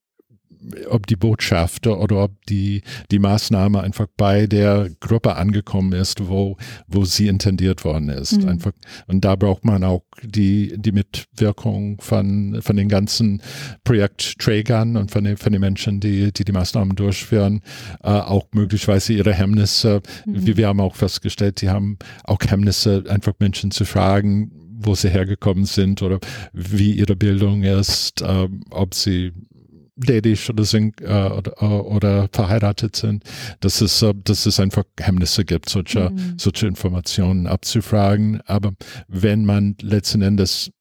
ob die Botschaft oder ob die, die Maßnahme einfach bei der Gruppe angekommen ist, wo, wo sie intendiert worden ist. Mhm. Einfach, und da braucht man auch die, die Mitwirkung von, von den ganzen Projektträgern und von den, von den Menschen, die, die die Maßnahmen durchführen, äh, auch möglicherweise ihre Hemmnisse. Mhm. Wir, wir haben auch festgestellt, die haben auch Hemmnisse, einfach Menschen zu fragen, wo sie hergekommen sind oder wie ihre Bildung ist, äh, ob sie ledig oder sind äh, oder, oder, verheiratet sind, dass es, äh, dass es einfach Hemmnisse gibt, solche, mhm. solche Informationen abzufragen. Aber wenn man letzten Endes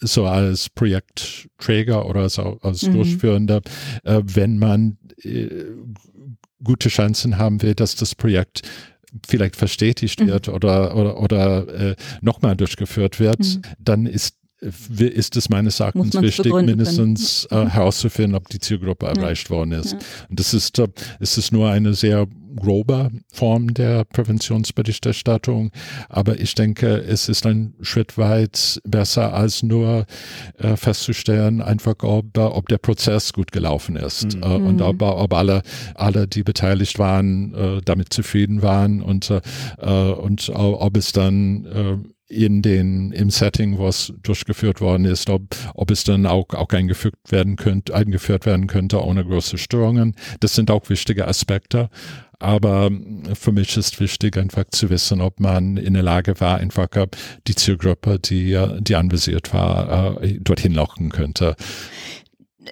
so als Projektträger oder so als mhm. Durchführender, äh, wenn man äh, gute Chancen haben will, dass das Projekt vielleicht verstetigt mhm. wird oder, oder, oder äh, nochmal durchgeführt wird, mhm. dann ist ist es meines Erachtens wichtig, mindestens äh, herauszufinden, ob die Zielgruppe ja. erreicht worden ist. Ja. Und das ist, äh, ist es nur eine sehr grobe Form der Präventionsberichterstattung, aber ich denke, es ist ein Schritt weit besser als nur äh, festzustellen, einfach ob, ob der Prozess gut gelaufen ist mhm. äh, und mhm. ob, ob alle, alle, die beteiligt waren, äh, damit zufrieden waren und, äh, äh und ob es dann äh, in den, im Setting, was durchgeführt worden ist, ob, ob es dann auch, auch eingefügt werden könnte, eingeführt werden könnte ohne große Störungen. Das sind auch wichtige Aspekte. Aber für mich ist wichtig, einfach zu wissen, ob man in der Lage war, einfach die Zielgruppe, die, die anvisiert war, äh, dorthin locken könnte.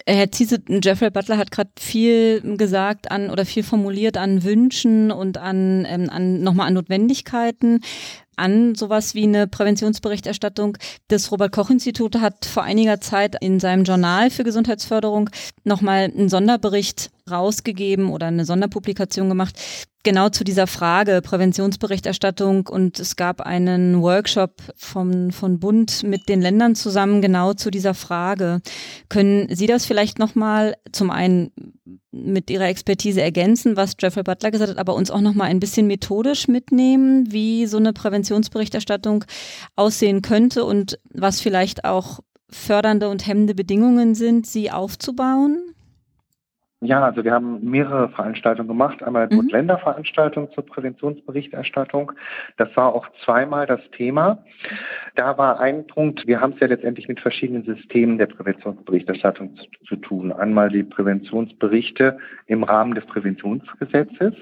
Herr Ziese, Jeffrey Butler hat gerade viel gesagt an oder viel formuliert an Wünschen und an, ähm, an nochmal an Notwendigkeiten an sowas wie eine Präventionsberichterstattung. Das Robert-Koch-Institut hat vor einiger Zeit in seinem Journal für Gesundheitsförderung nochmal einen Sonderbericht rausgegeben oder eine Sonderpublikation gemacht, genau zu dieser Frage Präventionsberichterstattung und es gab einen Workshop vom, von Bund mit den Ländern zusammen genau zu dieser Frage. Können Sie das vielleicht nochmal zum einen mit Ihrer Expertise ergänzen, was Jeffrey Butler gesagt hat, aber uns auch nochmal ein bisschen methodisch mitnehmen, wie so eine Präventionsberichterstattung aussehen könnte und was vielleicht auch fördernde und hemmende Bedingungen sind, sie aufzubauen? Ja, also wir haben mehrere Veranstaltungen gemacht. Einmal mhm. Bund-Länder-Veranstaltung zur Präventionsberichterstattung. Das war auch zweimal das Thema. Da war ein Punkt, wir haben es ja letztendlich mit verschiedenen Systemen der Präventionsberichterstattung zu, zu tun. Einmal die Präventionsberichte im Rahmen des Präventionsgesetzes.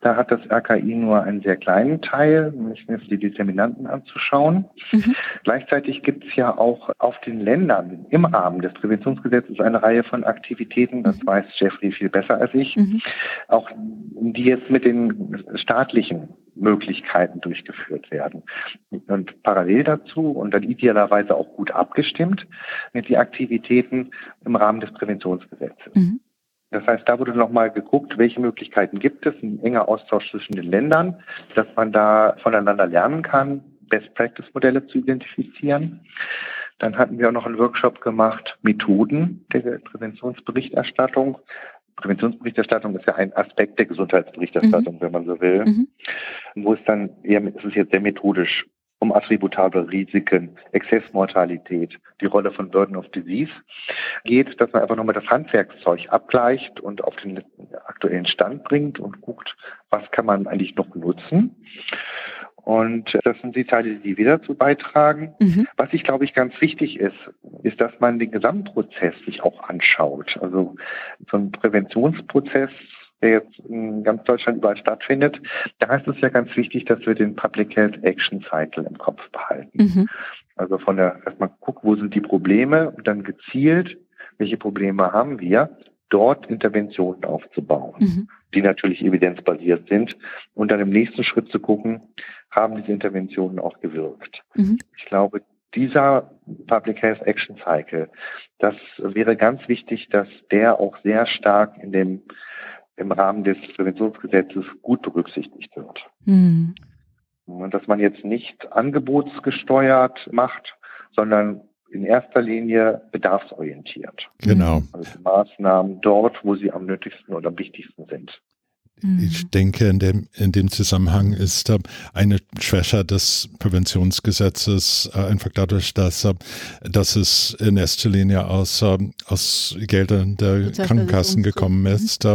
Da hat das RKI nur einen sehr kleinen Teil, nämlich die Determinanten anzuschauen. Mhm. Gleichzeitig gibt es ja auch auf den Ländern im Rahmen des Präventionsgesetzes eine Reihe von Aktivitäten, das mhm. weiß Jeffrey viel besser als ich, mhm. auch die jetzt mit den staatlichen Möglichkeiten durchgeführt werden. Und parallel dazu und dann idealerweise auch gut abgestimmt mit den Aktivitäten im Rahmen des Präventionsgesetzes. Mhm. Das heißt, da wurde nochmal geguckt, welche Möglichkeiten gibt es, ein enger Austausch zwischen den Ländern, dass man da voneinander lernen kann, Best-Practice-Modelle zu identifizieren. Dann hatten wir auch noch einen Workshop gemacht, Methoden der Präventionsberichterstattung. Präventionsberichterstattung ist ja ein Aspekt der Gesundheitsberichterstattung, mhm. wenn man so will, mhm. wo es dann eher, es ist jetzt sehr methodisch um attributable Risiken, Exzessmortalität, die Rolle von Burden of Disease geht, dass man einfach nochmal das Handwerkszeug abgleicht und auf den aktuellen Stand bringt und guckt, was kann man eigentlich noch nutzen. Und das sind die Teile, die wir dazu beitragen. Mhm. Was ich glaube ich ganz wichtig ist, ist, dass man den Gesamtprozess sich auch anschaut. Also so ein Präventionsprozess der jetzt in ganz Deutschland überall stattfindet, da ist es ja ganz wichtig, dass wir den Public Health Action Cycle im Kopf behalten. Mhm. Also von der, erstmal gucken, wo sind die Probleme und dann gezielt, welche Probleme haben wir, dort Interventionen aufzubauen, mhm. die natürlich evidenzbasiert sind und dann im nächsten Schritt zu gucken, haben diese Interventionen auch gewirkt. Mhm. Ich glaube, dieser Public Health Action Cycle, das wäre ganz wichtig, dass der auch sehr stark in dem im Rahmen des Präventionsgesetzes gut berücksichtigt wird. Mhm. Und dass man jetzt nicht angebotsgesteuert macht, sondern in erster Linie bedarfsorientiert. Genau. Also Maßnahmen dort, wo sie am nötigsten oder am wichtigsten sind. Ich mhm. denke, in dem, in dem Zusammenhang ist eine Schwäche des Präventionsgesetzes äh, einfach dadurch, dass, äh, dass es in erster Linie aus, äh, aus Geldern der Krankenkassen gekommen ist.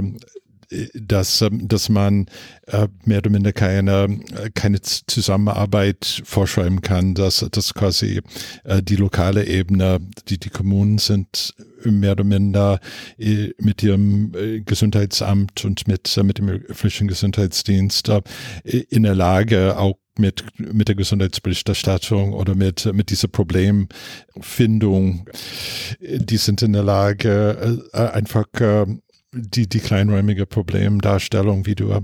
Dass, ähm, dass man äh, mehr oder minder keine, äh, keine Zusammenarbeit vorschreiben kann, dass, dass quasi äh, die lokale Ebene, die, die Kommunen sind mehr oder minder mit ihrem Gesundheitsamt und mit, mit dem öffentlichen Gesundheitsdienst in der Lage, auch mit, mit der Gesundheitsberichterstattung oder mit, mit dieser Problemfindung, die sind in der Lage, einfach die, die kleinräumige Problemdarstellung, wie du, äh,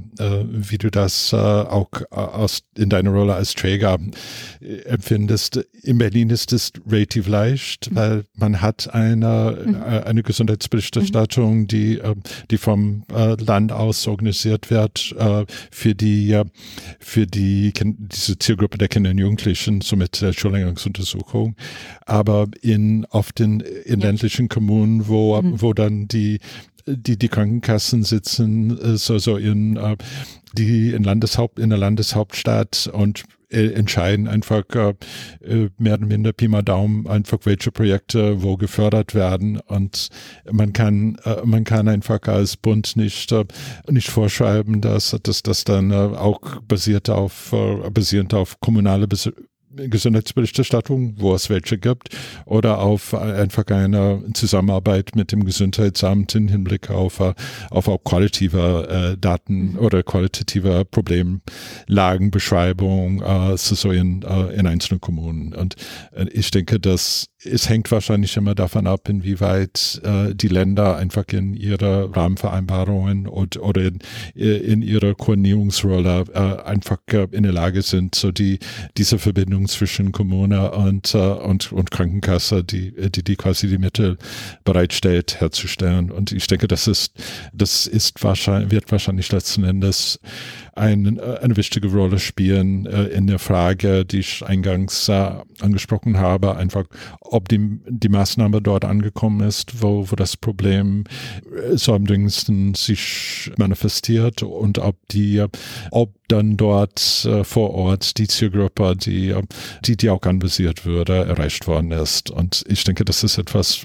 wie du das äh, auch äh, aus, in deiner Rolle als Träger äh, empfindest. In Berlin ist es relativ leicht, mhm. weil man hat eine, mhm. Äh, eine Gesundheitsberichterstattung, die, äh, die vom Land aus organisiert wird für die, für die, diese Zielgruppe der Kinder und Jugendlichen, somit der Schulleitungsuntersuchung. Aber in, oft in, in ländlichen Kommunen, wo, mhm. wo dann die die, die Krankenkassen sitzen äh, so, so in, äh, die in Landeshaupt, in der Landeshauptstadt und äh, entscheiden einfach äh, äh, mehr oder minder Pi mal Daumen einfach welche Projekte wo gefördert werden. Und man kann man kann einfach als Bund nicht äh, nicht vorschreiben dass dass das dann auch basiert auf äh, basierend auf kommunale Gesundheitsberichterstattung, wo es welche gibt, oder auf einfach eine Zusammenarbeit mit dem Gesundheitsamt im Hinblick auf, äh, auf auch qualitative äh, Daten oder qualitative Problemlagenbeschreibung äh, so in, äh, in einzelnen Kommunen. Und äh, ich denke, dass es hängt wahrscheinlich immer davon ab, inwieweit äh, die Länder einfach in ihre Rahmenvereinbarungen und, oder in, in ihrer Koordinierungsrolle äh, einfach äh, in der Lage sind, so die diese Verbindung zwischen Kommune und, äh, und, und Krankenkasse, die, die, die quasi die Mittel bereitstellt, herzustellen. Und ich denke, das ist, das ist wahrscheinlich, wird wahrscheinlich letzten Endes ein, äh, eine wichtige Rolle spielen äh, in der Frage, die ich eingangs äh, angesprochen habe, einfach ob die, die Maßnahme dort angekommen ist, wo, wo das Problem so am dringendsten sich manifestiert und ob die, ob dann dort äh, vor Ort die Zielgruppe, die, die, die auch anvisiert würde, erreicht worden ist. Und ich denke, das ist etwas,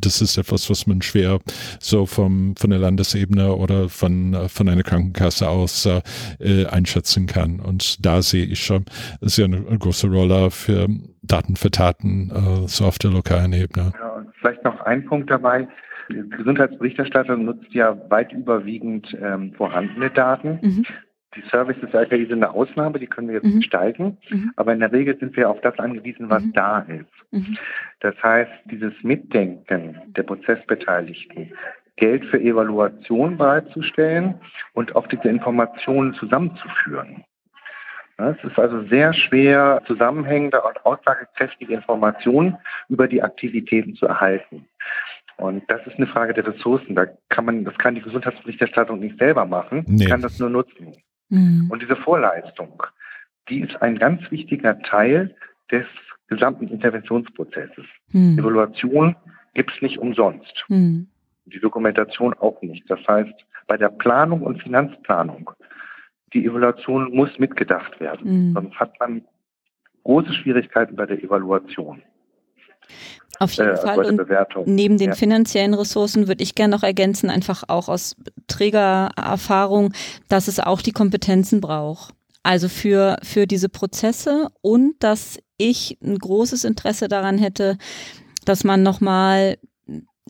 das ist etwas, was man schwer so vom, von der Landesebene oder von, von einer Krankenkasse aus äh, einschätzen kann. Und da sehe ich schon sehr eine, große Rolle für Daten für Taten, äh, so auf der lokalen Ebene. Ja, und vielleicht noch ein Punkt dabei. Die Gesundheitsberichterstattung nutzt ja weit überwiegend ähm, vorhandene Daten. Mhm. Die Services API sind eine Ausnahme, die können wir jetzt mhm. gestalten, mhm. aber in der Regel sind wir auf das angewiesen, was mhm. da ist. Mhm. Das heißt, dieses Mitdenken der Prozessbeteiligten, Geld für Evaluation bereitzustellen und auch diese Informationen zusammenzuführen. Es ist also sehr schwer, zusammenhängende und aussagekräftige Informationen über die Aktivitäten zu erhalten. Und das ist eine Frage der Ressourcen. Da kann man, das kann die Gesundheitsberichterstattung nicht selber machen, Nee. kann das nur nutzen. Mhm. Und diese Vorleistung, die ist ein ganz wichtiger Teil des gesamten Interventionsprozesses. Mhm. Evaluation gibt es nicht umsonst. Mhm. Die Dokumentation auch nicht. Das heißt, bei der Planung und Finanzplanung, die Evaluation muss mitgedacht werden. Mhm. Sonst hat man große Schwierigkeiten bei der Evaluation, Auf äh, jeden also Fall. Und Bewertung. Neben den Ja. finanziellen Ressourcen würde ich gerne noch ergänzen, einfach auch aus Trägererfahrung, dass es auch die Kompetenzen braucht. Also für, für diese Prozesse und dass ich ein großes Interesse daran hätte, dass man nochmal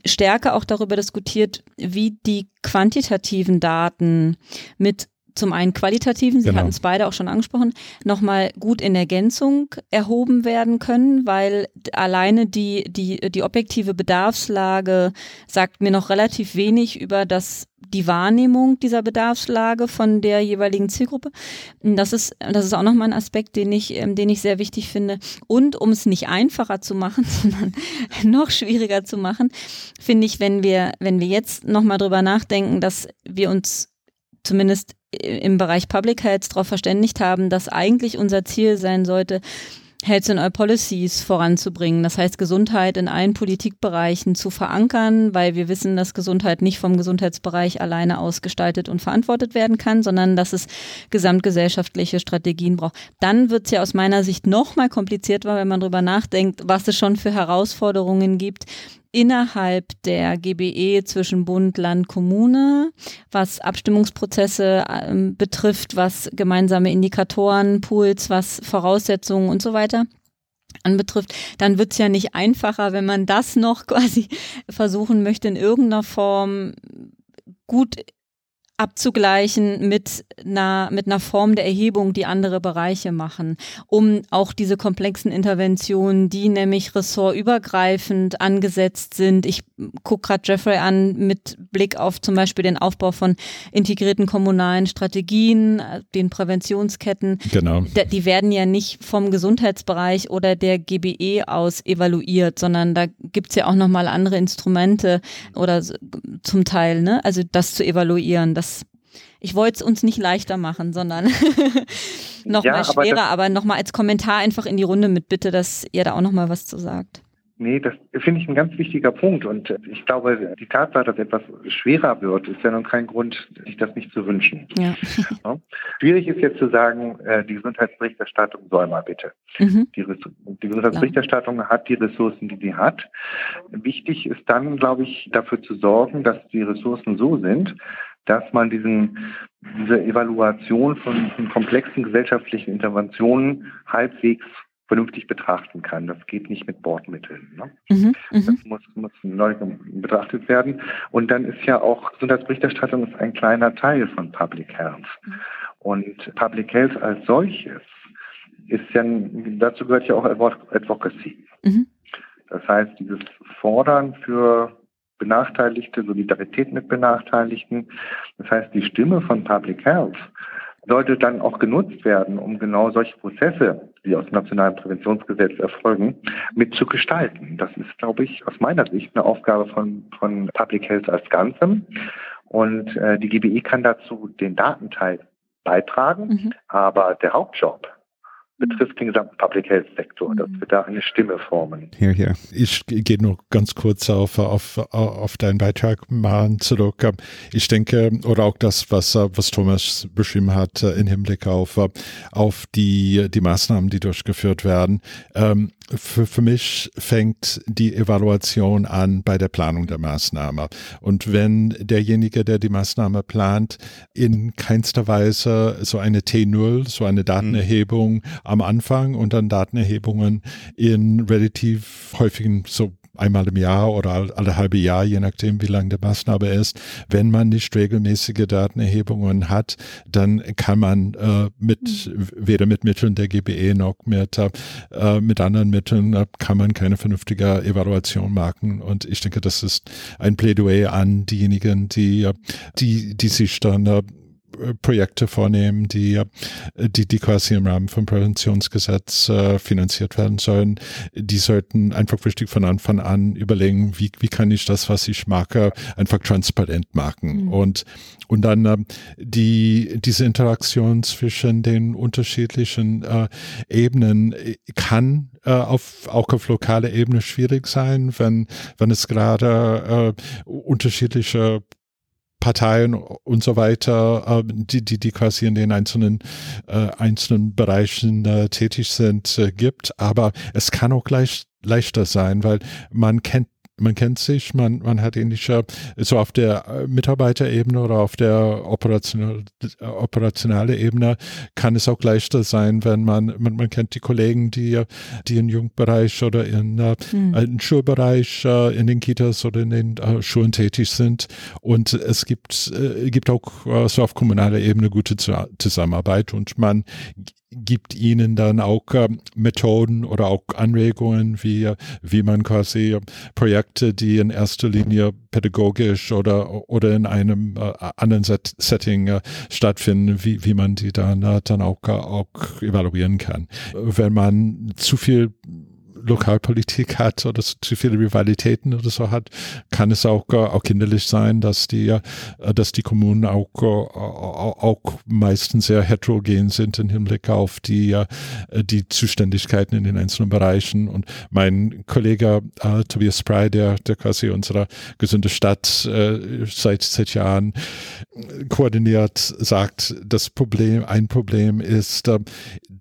stärker auch darüber diskutiert, wie die quantitativen Daten mit zum einen qualitativen, Sie Genau. hatten es beide auch schon angesprochen, nochmal gut in Ergänzung erhoben werden können, weil alleine die, die, die objektive Bedarfslage sagt mir noch relativ wenig über das, die Wahrnehmung dieser Bedarfslage von der jeweiligen Zielgruppe. Das ist, das ist auch nochmal ein Aspekt, den ich, ähm, den ich sehr wichtig finde. Und um es nicht einfacher zu machen, [LAUGHS] sondern noch schwieriger zu machen, finde ich, wenn wir, wenn wir jetzt nochmal drüber nachdenken, dass wir uns zumindest im Bereich Public Health darauf verständigt haben, dass eigentlich unser Ziel sein sollte, Health in All Policies voranzubringen. Das heißt, Gesundheit in allen Politikbereichen zu verankern, weil wir wissen, dass Gesundheit nicht vom Gesundheitsbereich alleine ausgestaltet und verantwortet werden kann, sondern dass es gesamtgesellschaftliche Strategien braucht. Dann wird es ja aus meiner Sicht noch mal komplizierter, wenn man darüber nachdenkt, was es schon für Herausforderungen gibt, innerhalb der GBE zwischen Bund, Land, Kommune, was Abstimmungsprozesse ähm, betrifft, was gemeinsame Indikatoren, Pools, was Voraussetzungen und so weiter anbetrifft, dann wird's ja nicht einfacher, wenn man das noch [LAUGHS] quasi versuchen möchte, in irgendeiner Form gut abzugleichen mit einer, mit einer Form der Erhebung, die andere Bereiche machen, um auch diese komplexen Interventionen, die nämlich ressortübergreifend angesetzt sind. Ich gucke gerade Jeffrey an mit Blick auf zum Beispiel den Aufbau von integrierten kommunalen Strategien, den Präventionsketten. Genau. Die werden ja nicht vom Gesundheitsbereich oder der GBE aus evaluiert, sondern da gibt's ja auch nochmal andere Instrumente oder zum Teil, ne? Also das zu evaluieren. Das ich wollte es uns nicht leichter machen, sondern [LAUGHS] nochmal Ja, aber schwerer, das- aber nochmal als Kommentar einfach in die Runde mit Bitte, dass ihr da auch nochmal was zu sagt. Nee, das finde ich ein ganz wichtiger Punkt. Und ich glaube, die Tatsache, dass etwas schwerer wird, ist ja nun kein Grund, sich das nicht zu wünschen. Ja. [LAUGHS] [LAUGHS] Ja. Schwierig ist jetzt zu sagen, äh, die Gesundheitsberichterstattung soll mal bitte. Mhm. Die, die Gesundheitsberichterstattung hat die Ressourcen, die sie hat. Wichtig ist dann, glaube ich, dafür zu sorgen, dass die Ressourcen so sind, dass man diesen, diese Evaluation von, komplexen gesellschaftlichen Interventionen halbwegs vernünftig betrachten kann. Das geht nicht mit Bordmitteln. Ne? Mhm. Das Mhm. muss, muss neu betrachtet werden. Und dann ist ja auch Gesundheitsberichterstattung ist ein kleiner Teil von Public Health. Und Public Health als solches ist ja, dazu gehört ja auch Advo- Advocacy. Mhm. Das heißt, dieses Fordern für Benachteiligte, Solidarität mit Benachteiligten. Das heißt, die Stimme von Public Health sollte dann auch genutzt werden, um genau solche Prozesse, die aus dem Nationalen Präventionsgesetz erfolgen, mit zu gestalten. Das ist, glaube ich, aus meiner Sicht eine Aufgabe von, von Public Health als Ganzem. Und äh, die GBI kann dazu den Datenteil beitragen, Mhm. aber der Hauptjob betrifft den gesamten Public Health Sektor, dass Mhm. wir da eine Stimme formen. Hier, hier. Ich gehe nur ganz kurz auf, auf, auf deinen Beitrag mal zurück. Ich denke, oder auch das, was, was Thomas beschrieben hat äh, im Hinblick auf, auf die, die Maßnahmen, die durchgeführt werden. Ähm, für, für mich fängt die Evaluation an bei der Planung der Maßnahme. Und wenn derjenige, der die Maßnahme plant, in keinster Weise so eine T0, so eine Datenerhebung am Anfang und dann Datenerhebungen in relativ häufigen, so einmal im Jahr oder alle, alle halbe Jahr, je nachdem, wie lang die Maßnahme ist. Wenn man nicht regelmäßige Datenerhebungen hat, dann kann man äh, mit weder mit Mitteln der GBE noch mit, äh, mit anderen Mitteln äh, kann man keine vernünftige Evaluation machen. Und ich denke, das ist ein Plädoyer an diejenigen, die, äh, die, die sich dann äh, Projekte vornehmen, die, die, die quasi im Rahmen vom Präventionsgesetz äh, finanziert werden sollen, die sollten einfach richtig von Anfang an überlegen, wie, wie kann ich das, was ich mache, einfach transparent machen. Mhm. Und, und dann äh, die, diese Interaktion zwischen den unterschiedlichen äh, Ebenen kann äh, auf, auch auf lokaler Ebene schwierig sein, wenn, wenn es gerade äh, unterschiedliche Parteien und so weiter, äh, die, die, die quasi in den einzelnen, äh, einzelnen Bereichen äh, tätig sind, äh, gibt. Aber es kann auch gleich leichter sein, weil man kennt man kennt sich, man, man hat ähnliche, so auf der äh, Mitarbeiterebene oder auf der operational, operationale Ebene kann es auch leichter sein, wenn man, man, man kennt die Kollegen, die, die im Jugendbereich oder in, äh, mhm. im Schulbereich, äh, in den Kitas oder in den Schulen tätig sind. Und es gibt, gibt auch so auf kommunaler Ebene gute Zusammenarbeit und man gibt ihnen dann auch äh, Methoden oder auch Anregungen, wie, wie man quasi Projekte, die in erster Linie pädagogisch oder, oder in einem äh, anderen Set Setting äh, stattfinden, wie, wie man die dann, dann auch, auch evaluieren kann. Wenn man zu viel Lokalpolitik hat oder zu viele Rivalitäten oder so hat, kann es auch, äh, auch kinderlich sein, dass die, äh, dass die Kommunen auch, äh, auch meistens sehr heterogen sind im Hinblick auf die, die Zuständigkeiten in den einzelnen Bereichen. Und mein Kollege äh, Tobias Spry, der, der quasi unsere gesunde Stadt äh, seit, seit Jahren koordiniert, sagt, das Problem, ein Problem ist, äh,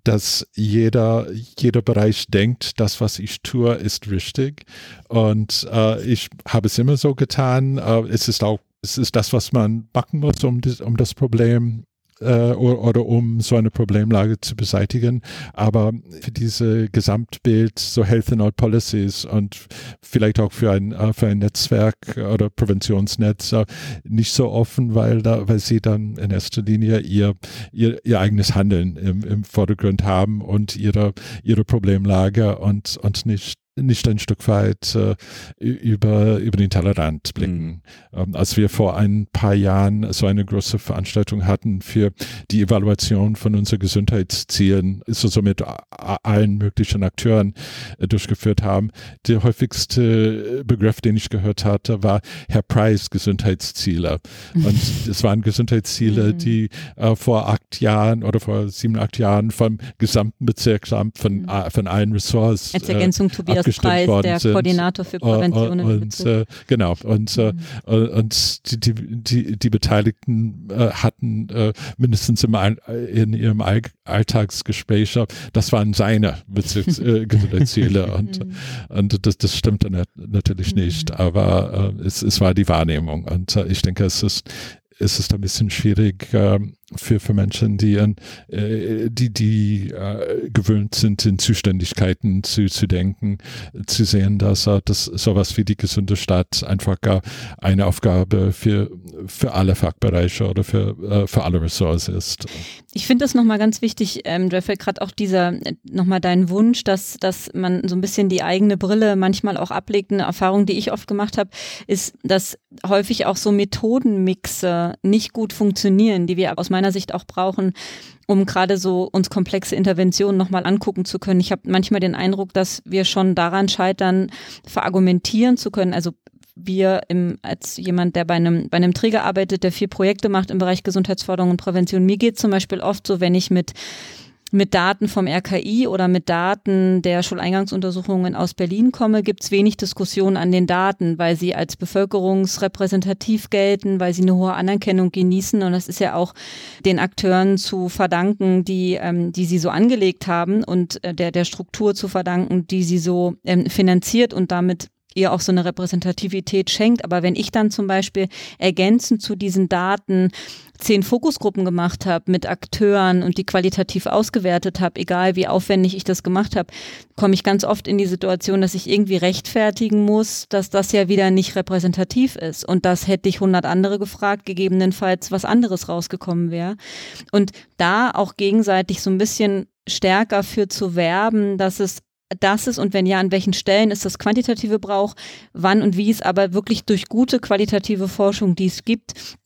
dass jeder, jeder Bereich denkt, das, was ich tue, ist richtig. Und äh, ich habe es immer so getan. Äh, es ist auch, es ist das, was man machen muss, um, das, um das Problem äh, oder, um so eine Problemlage zu beseitigen. Aber für diese Gesamtbild, so Health and All Policies und vielleicht auch für ein, äh, für ein Netzwerk oder Präventionsnetz äh, nicht so offen, weil da, weil sie dann in erster Linie ihr, ihr, ihr eigenes Handeln im, im Vordergrund haben und ihre, ihre Problemlage und, und nicht nicht ein Stück weit äh, über, über den Tellerrand blicken. Mhm. Ähm, als wir vor ein paar Jahren so eine große Veranstaltung hatten für die Evaluation von unseren Gesundheitszielen, so mit allen möglichen Akteuren äh, durchgeführt haben, der häufigste Begriff, den ich gehört hatte, war Herr Price Gesundheitsziele. Und [LAUGHS] es waren Gesundheitsziele, mhm. die äh, vor acht Jahren oder vor sieben, acht Jahren vom gesamten Bezirksamt von, mhm. von allen Ressorts. Als Ergänzung Tobias abgestimmt worden der sind. Koordinator für Prävention und, und äh, genau und äh, mhm. äh, und die, die, die, die Beteiligten äh, hatten äh, mindestens im, in ihrem All Alltagsgespräch, das waren seine Bezirksziele [LAUGHS] und mhm. und das, das stimmt natürlich nicht, mhm. aber äh, es, es war die Wahrnehmung und äh, ich denke, es ist es ist ein bisschen schwierig, ähm, für, für Menschen, die, äh, die, die äh, gewöhnt sind, in Zuständigkeiten zu, zu denken, zu sehen, dass äh, das sowas wie die gesunde Stadt einfach gar eine Aufgabe für, für alle Fachbereiche oder für, äh, für alle Ressorts ist. Ich finde das nochmal ganz wichtig, ähm, Raphael, gerade auch dieser, nochmal dein Wunsch, dass, dass man so ein bisschen die eigene Brille manchmal auch ablegt. Eine Erfahrung, die ich oft gemacht habe, ist, dass häufig auch so Methodenmixe nicht gut funktionieren, die wir aus meiner Sicht auch brauchen, um gerade so uns komplexe Interventionen nochmal angucken zu können. Ich habe manchmal den Eindruck, dass wir schon daran scheitern, verargumentieren zu können. Also wir im, als jemand, der bei einem, bei einem Träger arbeitet, der vier Projekte macht im Bereich Gesundheitsförderung und Prävention. Mir geht zum Beispiel oft so, wenn ich mit mit Daten vom RKI oder mit Daten der Schuleingangsuntersuchungen aus Berlin komme, gibt es wenig Diskussion an den Daten, weil sie als bevölkerungsrepräsentativ gelten, weil sie eine hohe Anerkennung genießen. Und das ist ja auch den Akteuren zu verdanken, die, ähm, die sie so angelegt haben und äh, der, der Struktur zu verdanken, die sie so ähm, finanziert und damit ihr auch so eine Repräsentativität schenkt. Aber wenn ich dann zum Beispiel ergänzend zu diesen Daten zehn Fokusgruppen gemacht habe mit Akteuren und die qualitativ ausgewertet habe, egal wie aufwendig ich das gemacht habe, komme ich ganz oft in die Situation, dass ich irgendwie rechtfertigen muss, dass das ja wieder nicht repräsentativ ist. Und das hätte ich hundert andere gefragt, gegebenenfalls was anderes rausgekommen wäre. Und da auch gegenseitig so ein bisschen stärker für zu werben, dass es das ist und wenn ja, an welchen Stellen ist das quantitative Brauch, wann und wie es aber wirklich durch gute qualitative Forschung, die es gibt,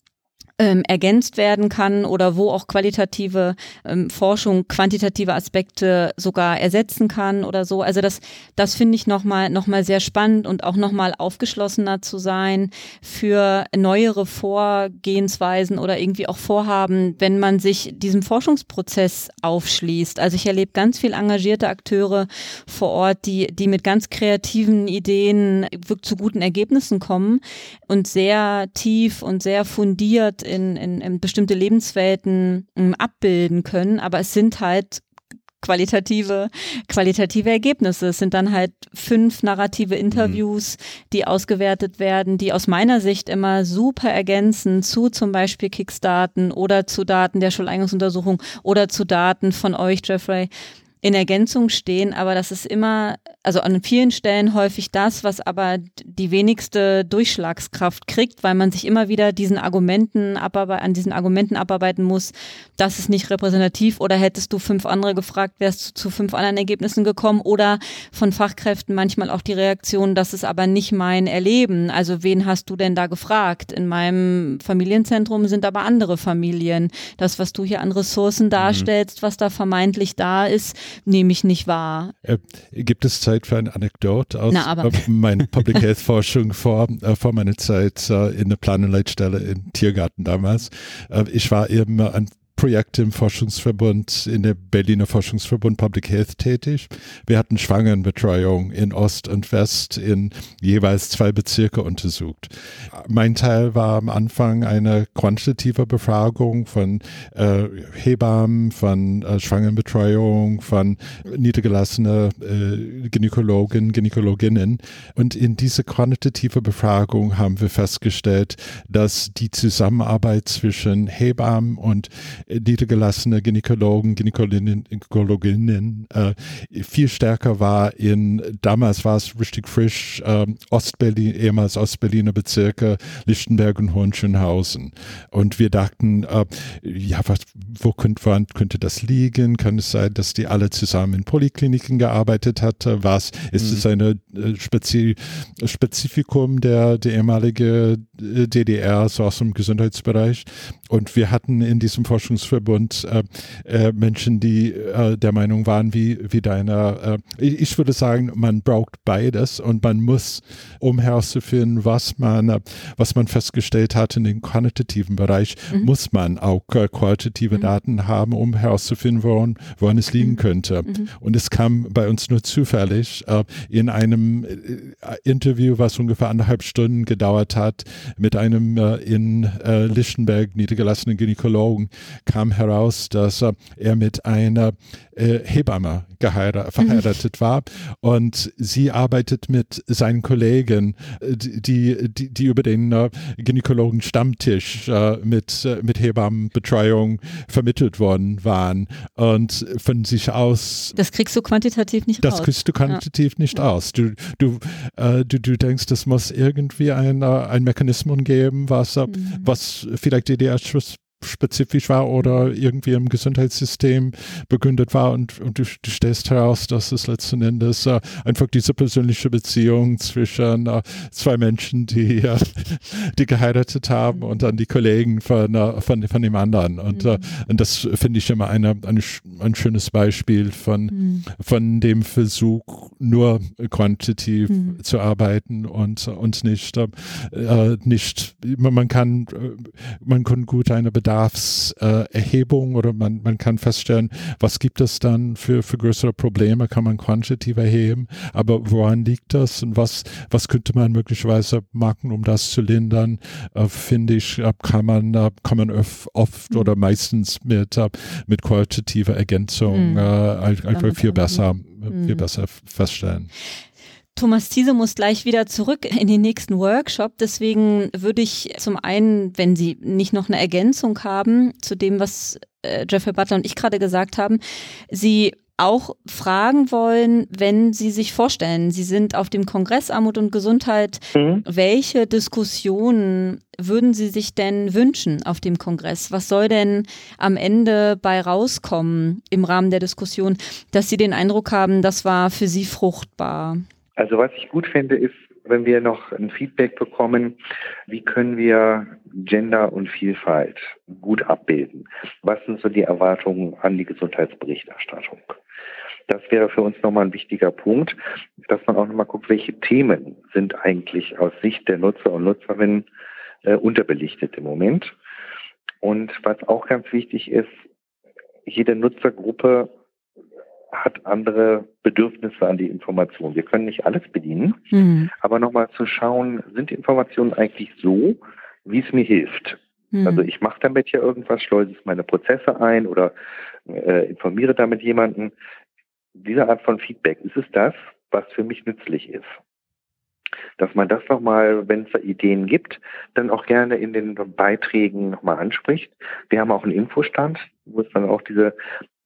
ähm, ergänzt werden kann oder wo auch qualitative ähm, Forschung quantitative Aspekte sogar ersetzen kann oder so. Also das, das finde ich nochmal noch mal sehr spannend und auch nochmal aufgeschlossener zu sein für neuere Vorgehensweisen oder irgendwie auch Vorhaben, wenn man sich diesem Forschungsprozess aufschließt. Also ich erlebe ganz viel engagierte Akteure vor Ort, die, die mit ganz kreativen Ideen zu guten Ergebnissen kommen und sehr tief und sehr fundiert in, in, in bestimmte Lebenswelten um, abbilden können, aber es sind halt qualitative, qualitative Ergebnisse. Es sind dann halt fünf narrative Interviews, die ausgewertet werden, die aus meiner Sicht immer super ergänzen zu zum Beispiel Kickstarten oder zu Daten der Schuleignungsuntersuchung oder zu Daten von euch, Jeffrey in Ergänzung stehen, aber das ist immer, also an vielen Stellen häufig das, was aber die wenigste Durchschlagskraft kriegt, weil man sich immer wieder diesen Argumenten an diesen Argumenten abarbeiten muss, das ist nicht repräsentativ oder hättest du fünf andere gefragt, wärst du zu fünf anderen Ergebnissen gekommen oder von Fachkräften manchmal auch die Reaktion, das ist aber nicht mein Erleben. Also wen hast du denn da gefragt? In meinem Familienzentrum sind aber andere Familien. Das, was du hier an Ressourcen mhm. darstellst, was da vermeintlich da ist, nehme ich nicht wahr. Äh, gibt es Zeit für eine Anekdote aus Na, meiner Public [LAUGHS] Health Forschung vor, äh, vor meiner Zeit äh, in der Planenleitstelle im Tiergarten damals? Äh, ich war eben an Projekte im Forschungsverbund, in der Berliner Forschungsverbund Public Health tätig. Wir hatten Schwangerenbetreuung in Ost und West in jeweils zwei Bezirke untersucht. Mein Teil war am Anfang eine quantitative Befragung von äh, Hebammen, von äh, Schwangerenbetreuung, von niedergelassene äh, Gynäkologen, Gynäkologinnen. Und in diese quantitative Befragung haben wir festgestellt, dass die Zusammenarbeit zwischen Hebammen und niedergelassene Gynäkologen, Gynäkologinnen, Gynäkologinnen äh, viel stärker war in, damals war es richtig frisch, äh, Ostberlin, ehemals Ostberliner Bezirke, Lichtenberg und Hohenschönhausen. Und wir dachten, äh, ja, was, wo könnte, woran könnte das liegen? Kann es sein, dass die alle zusammen in Polikliniken gearbeitet hatte? Was, ist mhm. es eine äh, Spezi Spezifikum der, der ehemalige äh, DDR, so aus dem Gesundheitsbereich? Und wir hatten in diesem Forschungsverbund äh, äh, Menschen, die äh, der Meinung waren, wie, wie deiner. Ich würde sagen, man braucht beides und man muss, um herauszufinden, was man, was man festgestellt hat in dem quantitativen Bereich, mhm. muss man auch qualitative mhm. Daten haben, um herauszufinden, woran, woran es liegen mhm. könnte. Mhm. Und es kam bei uns nur zufällig in einem Interview, was ungefähr anderthalb Stunden gedauert hat, mit einem in Lichtenberg niedergelassenen Gynäkologen kam heraus, dass er mit einer äh, Hebamme verheiratet war und sie arbeitet mit seinen Kollegen, äh, die, die, die über den äh, Gynäkologen Stammtisch äh, mit, äh, mit Hebammenbetreuung vermittelt worden waren und von sich aus. Das kriegst du quantitativ nicht das raus. Das kriegst du quantitativ ja. nicht aus. Du, du, äh, du, du denkst, es muss irgendwie ein, ein Mechanismus geben, was, mhm. was vielleicht DDR spezifisch war oder irgendwie im Gesundheitssystem begründet war und, und du, du stellst heraus, dass es letzten Endes äh, einfach diese persönliche Beziehung zwischen äh, zwei Menschen, die, äh, [LAUGHS] die geheiratet haben und dann die Kollegen von, äh, von, von dem anderen. Und, äh, mhm. und das finde ich immer eine, eine, ein schönes Beispiel von, mhm. von dem Versuch, nur quantitativ mhm. zu arbeiten und, und nicht, äh, nicht man kann, man kann gut eine Bedarf Bedarfserhebung oder man, man kann feststellen, was gibt es dann für, für größere Probleme, kann man quantitativ erheben, aber woran liegt das und was, was könnte man möglicherweise machen, um das zu lindern, äh, finde ich, äh, kann man, äh, kann man oft mhm. oder meistens mit, äh, mit qualitativer Ergänzung mhm. Äh, einfach viel besser, mhm. viel besser feststellen. Thomas Thiese muss gleich wieder zurück in den nächsten Workshop. Deswegen würde ich zum einen, wenn Sie nicht noch eine Ergänzung haben zu dem, was äh, Jeffrey Butler und ich gerade gesagt haben, Sie auch fragen wollen, wenn Sie sich vorstellen, Sie sind auf dem Kongress Armut und Gesundheit, mhm. welche Diskussionen würden Sie sich denn wünschen auf dem Kongress? Was soll denn am Ende bei rauskommen im Rahmen der Diskussion, dass Sie den Eindruck haben, das war für Sie fruchtbar? Also was ich gut finde, ist, wenn wir noch ein Feedback bekommen, wie können wir Gender und Vielfalt gut abbilden? Was sind so die Erwartungen an die Gesundheitsberichterstattung? Das wäre für uns nochmal ein wichtiger Punkt, dass man auch nochmal guckt, welche Themen sind eigentlich aus Sicht der Nutzer und Nutzerinnen äh, unterbelichtet im Moment. Und was auch ganz wichtig ist, jede Nutzergruppe hat andere Bedürfnisse an die Information. Wir können nicht alles bedienen, mhm. aber nochmal zu schauen, sind die Informationen eigentlich so, wie es mir hilft? Mhm. Also ich mache damit ja irgendwas, schleuse es meine Prozesse ein oder äh, informiere damit jemanden. Diese Art von Feedback, ist es das, was für mich nützlich ist? dass man das nochmal, wenn es da Ideen gibt, dann auch gerne in den Beiträgen nochmal anspricht. Wir haben auch einen Infostand, wo es dann auch diese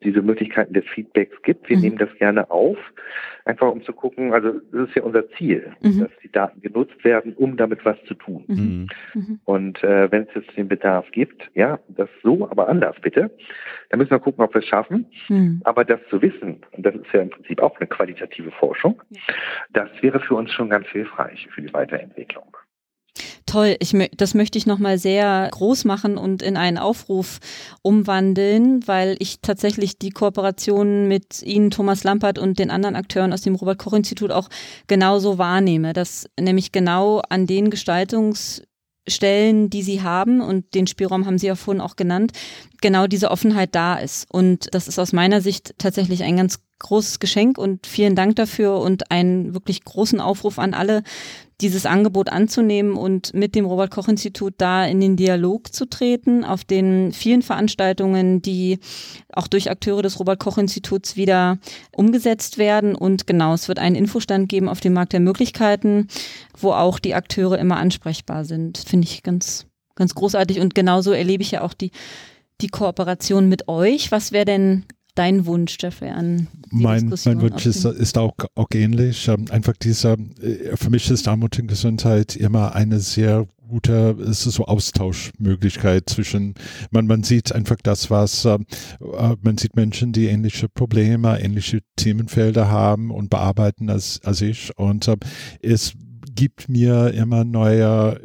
diese Möglichkeiten des Feedbacks gibt. Wir mhm. nehmen das gerne auf, einfach um zu gucken, also das ist ja unser Ziel, mhm. dass die Daten genutzt werden, um damit was zu tun. Mhm. mhm. mhm. Und äh, wenn es jetzt den Bedarf gibt, ja, das so, aber anders bitte, dann müssen wir gucken, ob wir es schaffen. Mhm. Aber das zu wissen, und das ist ja im Prinzip auch eine qualitative Forschung, das wäre für uns schon ganz hilfreich für die Weiterentwicklung. Toll, ich, das möchte ich nochmal sehr groß machen und in einen Aufruf umwandeln, weil ich tatsächlich die Kooperation mit Ihnen, Thomas Lampert und den anderen Akteuren aus dem Robert-Koch-Institut auch genauso wahrnehme, dass nämlich genau an den Gestaltungsstellen, die sie haben und den Spielraum haben Sie ja vorhin auch genannt, genau diese Offenheit da ist. Und das ist aus meiner Sicht tatsächlich ein ganz großes Geschenk und vielen Dank dafür und einen wirklich großen Aufruf an alle, dieses Angebot anzunehmen und mit dem Robert Koch Institut da in den Dialog zu treten, auf den vielen Veranstaltungen, die auch durch Akteure des Robert Koch Instituts wieder umgesetzt werden. Und genau, es wird einen Infostand geben auf dem Markt der Möglichkeiten, wo auch die Akteure immer ansprechbar sind. Finde ich ganz, ganz großartig. Und genauso erlebe ich ja auch die die Kooperation mit euch. Was wäre denn dein Wunsch, Jeffrey, an mein? Mein Wunsch ist, ist, auch, auch ähnlich. Ähm, einfach dieser, äh, für mich ist Armut und Gesundheit immer eine sehr gute, es ist so Austauschmöglichkeit zwischen, man, man sieht einfach das, was, äh, äh, man sieht Menschen, die ähnliche Probleme, ähnliche Themenfelder haben und bearbeiten als, als ich und äh, es gibt mir immer neue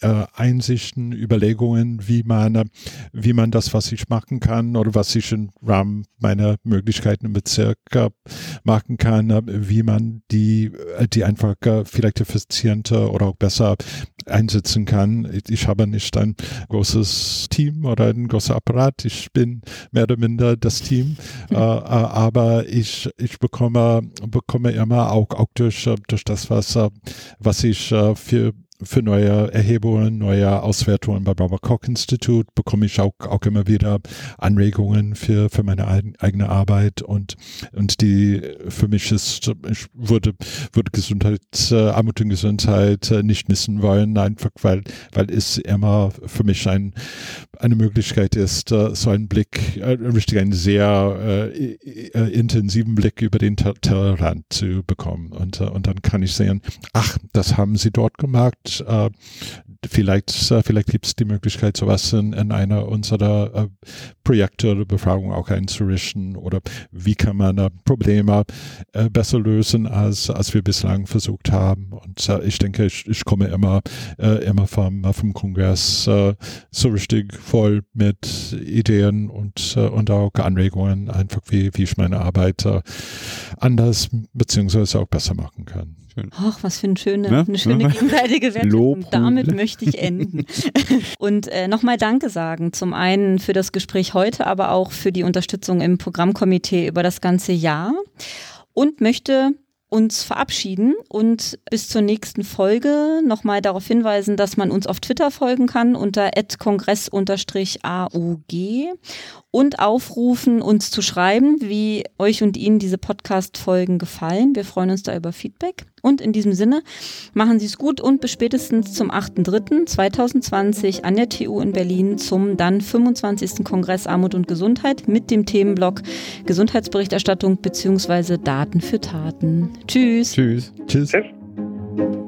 äh, Einsichten, Überlegungen, wie man, wie man das, was ich machen kann oder was ich im Rahmen meiner Möglichkeiten im Bezirk äh, machen kann, äh, wie man die, äh, die einfach äh, vielleicht effizienter oder auch besser einsetzen kann. Ich habe nicht ein großes Team oder ein großer Apparat. Ich bin mehr oder minder das Team, [LAUGHS] äh, aber ich, ich bekomme, bekomme immer auch, auch durch, durch das, was, was ich für für neue Erhebungen, neue Auswertungen beim Robert Koch Institut bekomme ich auch, auch immer wieder Anregungen für, für meine eigene Arbeit und, und die für mich ist, ich würde, würde Gesundheit, äh, Armut und Gesundheit äh, nicht missen wollen, einfach weil, weil es immer für mich ein, eine Möglichkeit ist, äh, so einen Blick, äh, richtig einen sehr äh, äh, intensiven Blick über den Tellerrand zu bekommen. Und, und dann kann ich sehen, ach, das haben sie dort gemacht, äh, vielleicht, äh, vielleicht gibt es die Möglichkeit, sowas in, in einer unserer äh, Projekte oder Befragungen auch einzurichten oder wie kann man äh, Probleme äh, besser lösen, als, als wir bislang versucht haben. Und äh, ich denke, ich, ich komme immer, immer vom, vom Kongress so richtig voll mit Ideen und, und auch Anregungen, einfach wie, wie ich meine Arbeit anders beziehungsweise auch besser machen kann. Schön. Ach, was für eine schöne, ja? eine schöne gegenseitige Wertschätzung. Damit möchte ich enden. [LAUGHS] Und äh, nochmal Danke sagen. Zum einen für das Gespräch heute, aber auch für die Unterstützung im Programmkomitee über das ganze Jahr. Und möchte uns verabschieden und bis zur nächsten Folge nochmal darauf hinweisen, dass man uns auf Twitter folgen kann unter kongress-aug und aufrufen, uns zu schreiben, wie euch und Ihnen diese Podcast-Folgen gefallen. Wir freuen uns da über Feedback. Und in diesem Sinne, machen Sie es gut und bis spätestens zum 8.3.2020 an der TU in Berlin zum dann 25. Kongress Armut und Gesundheit mit dem Themenblock Gesundheitsberichterstattung bzw. Daten für Taten. Tschüss. Tschüss. Tschüss. Tschüss.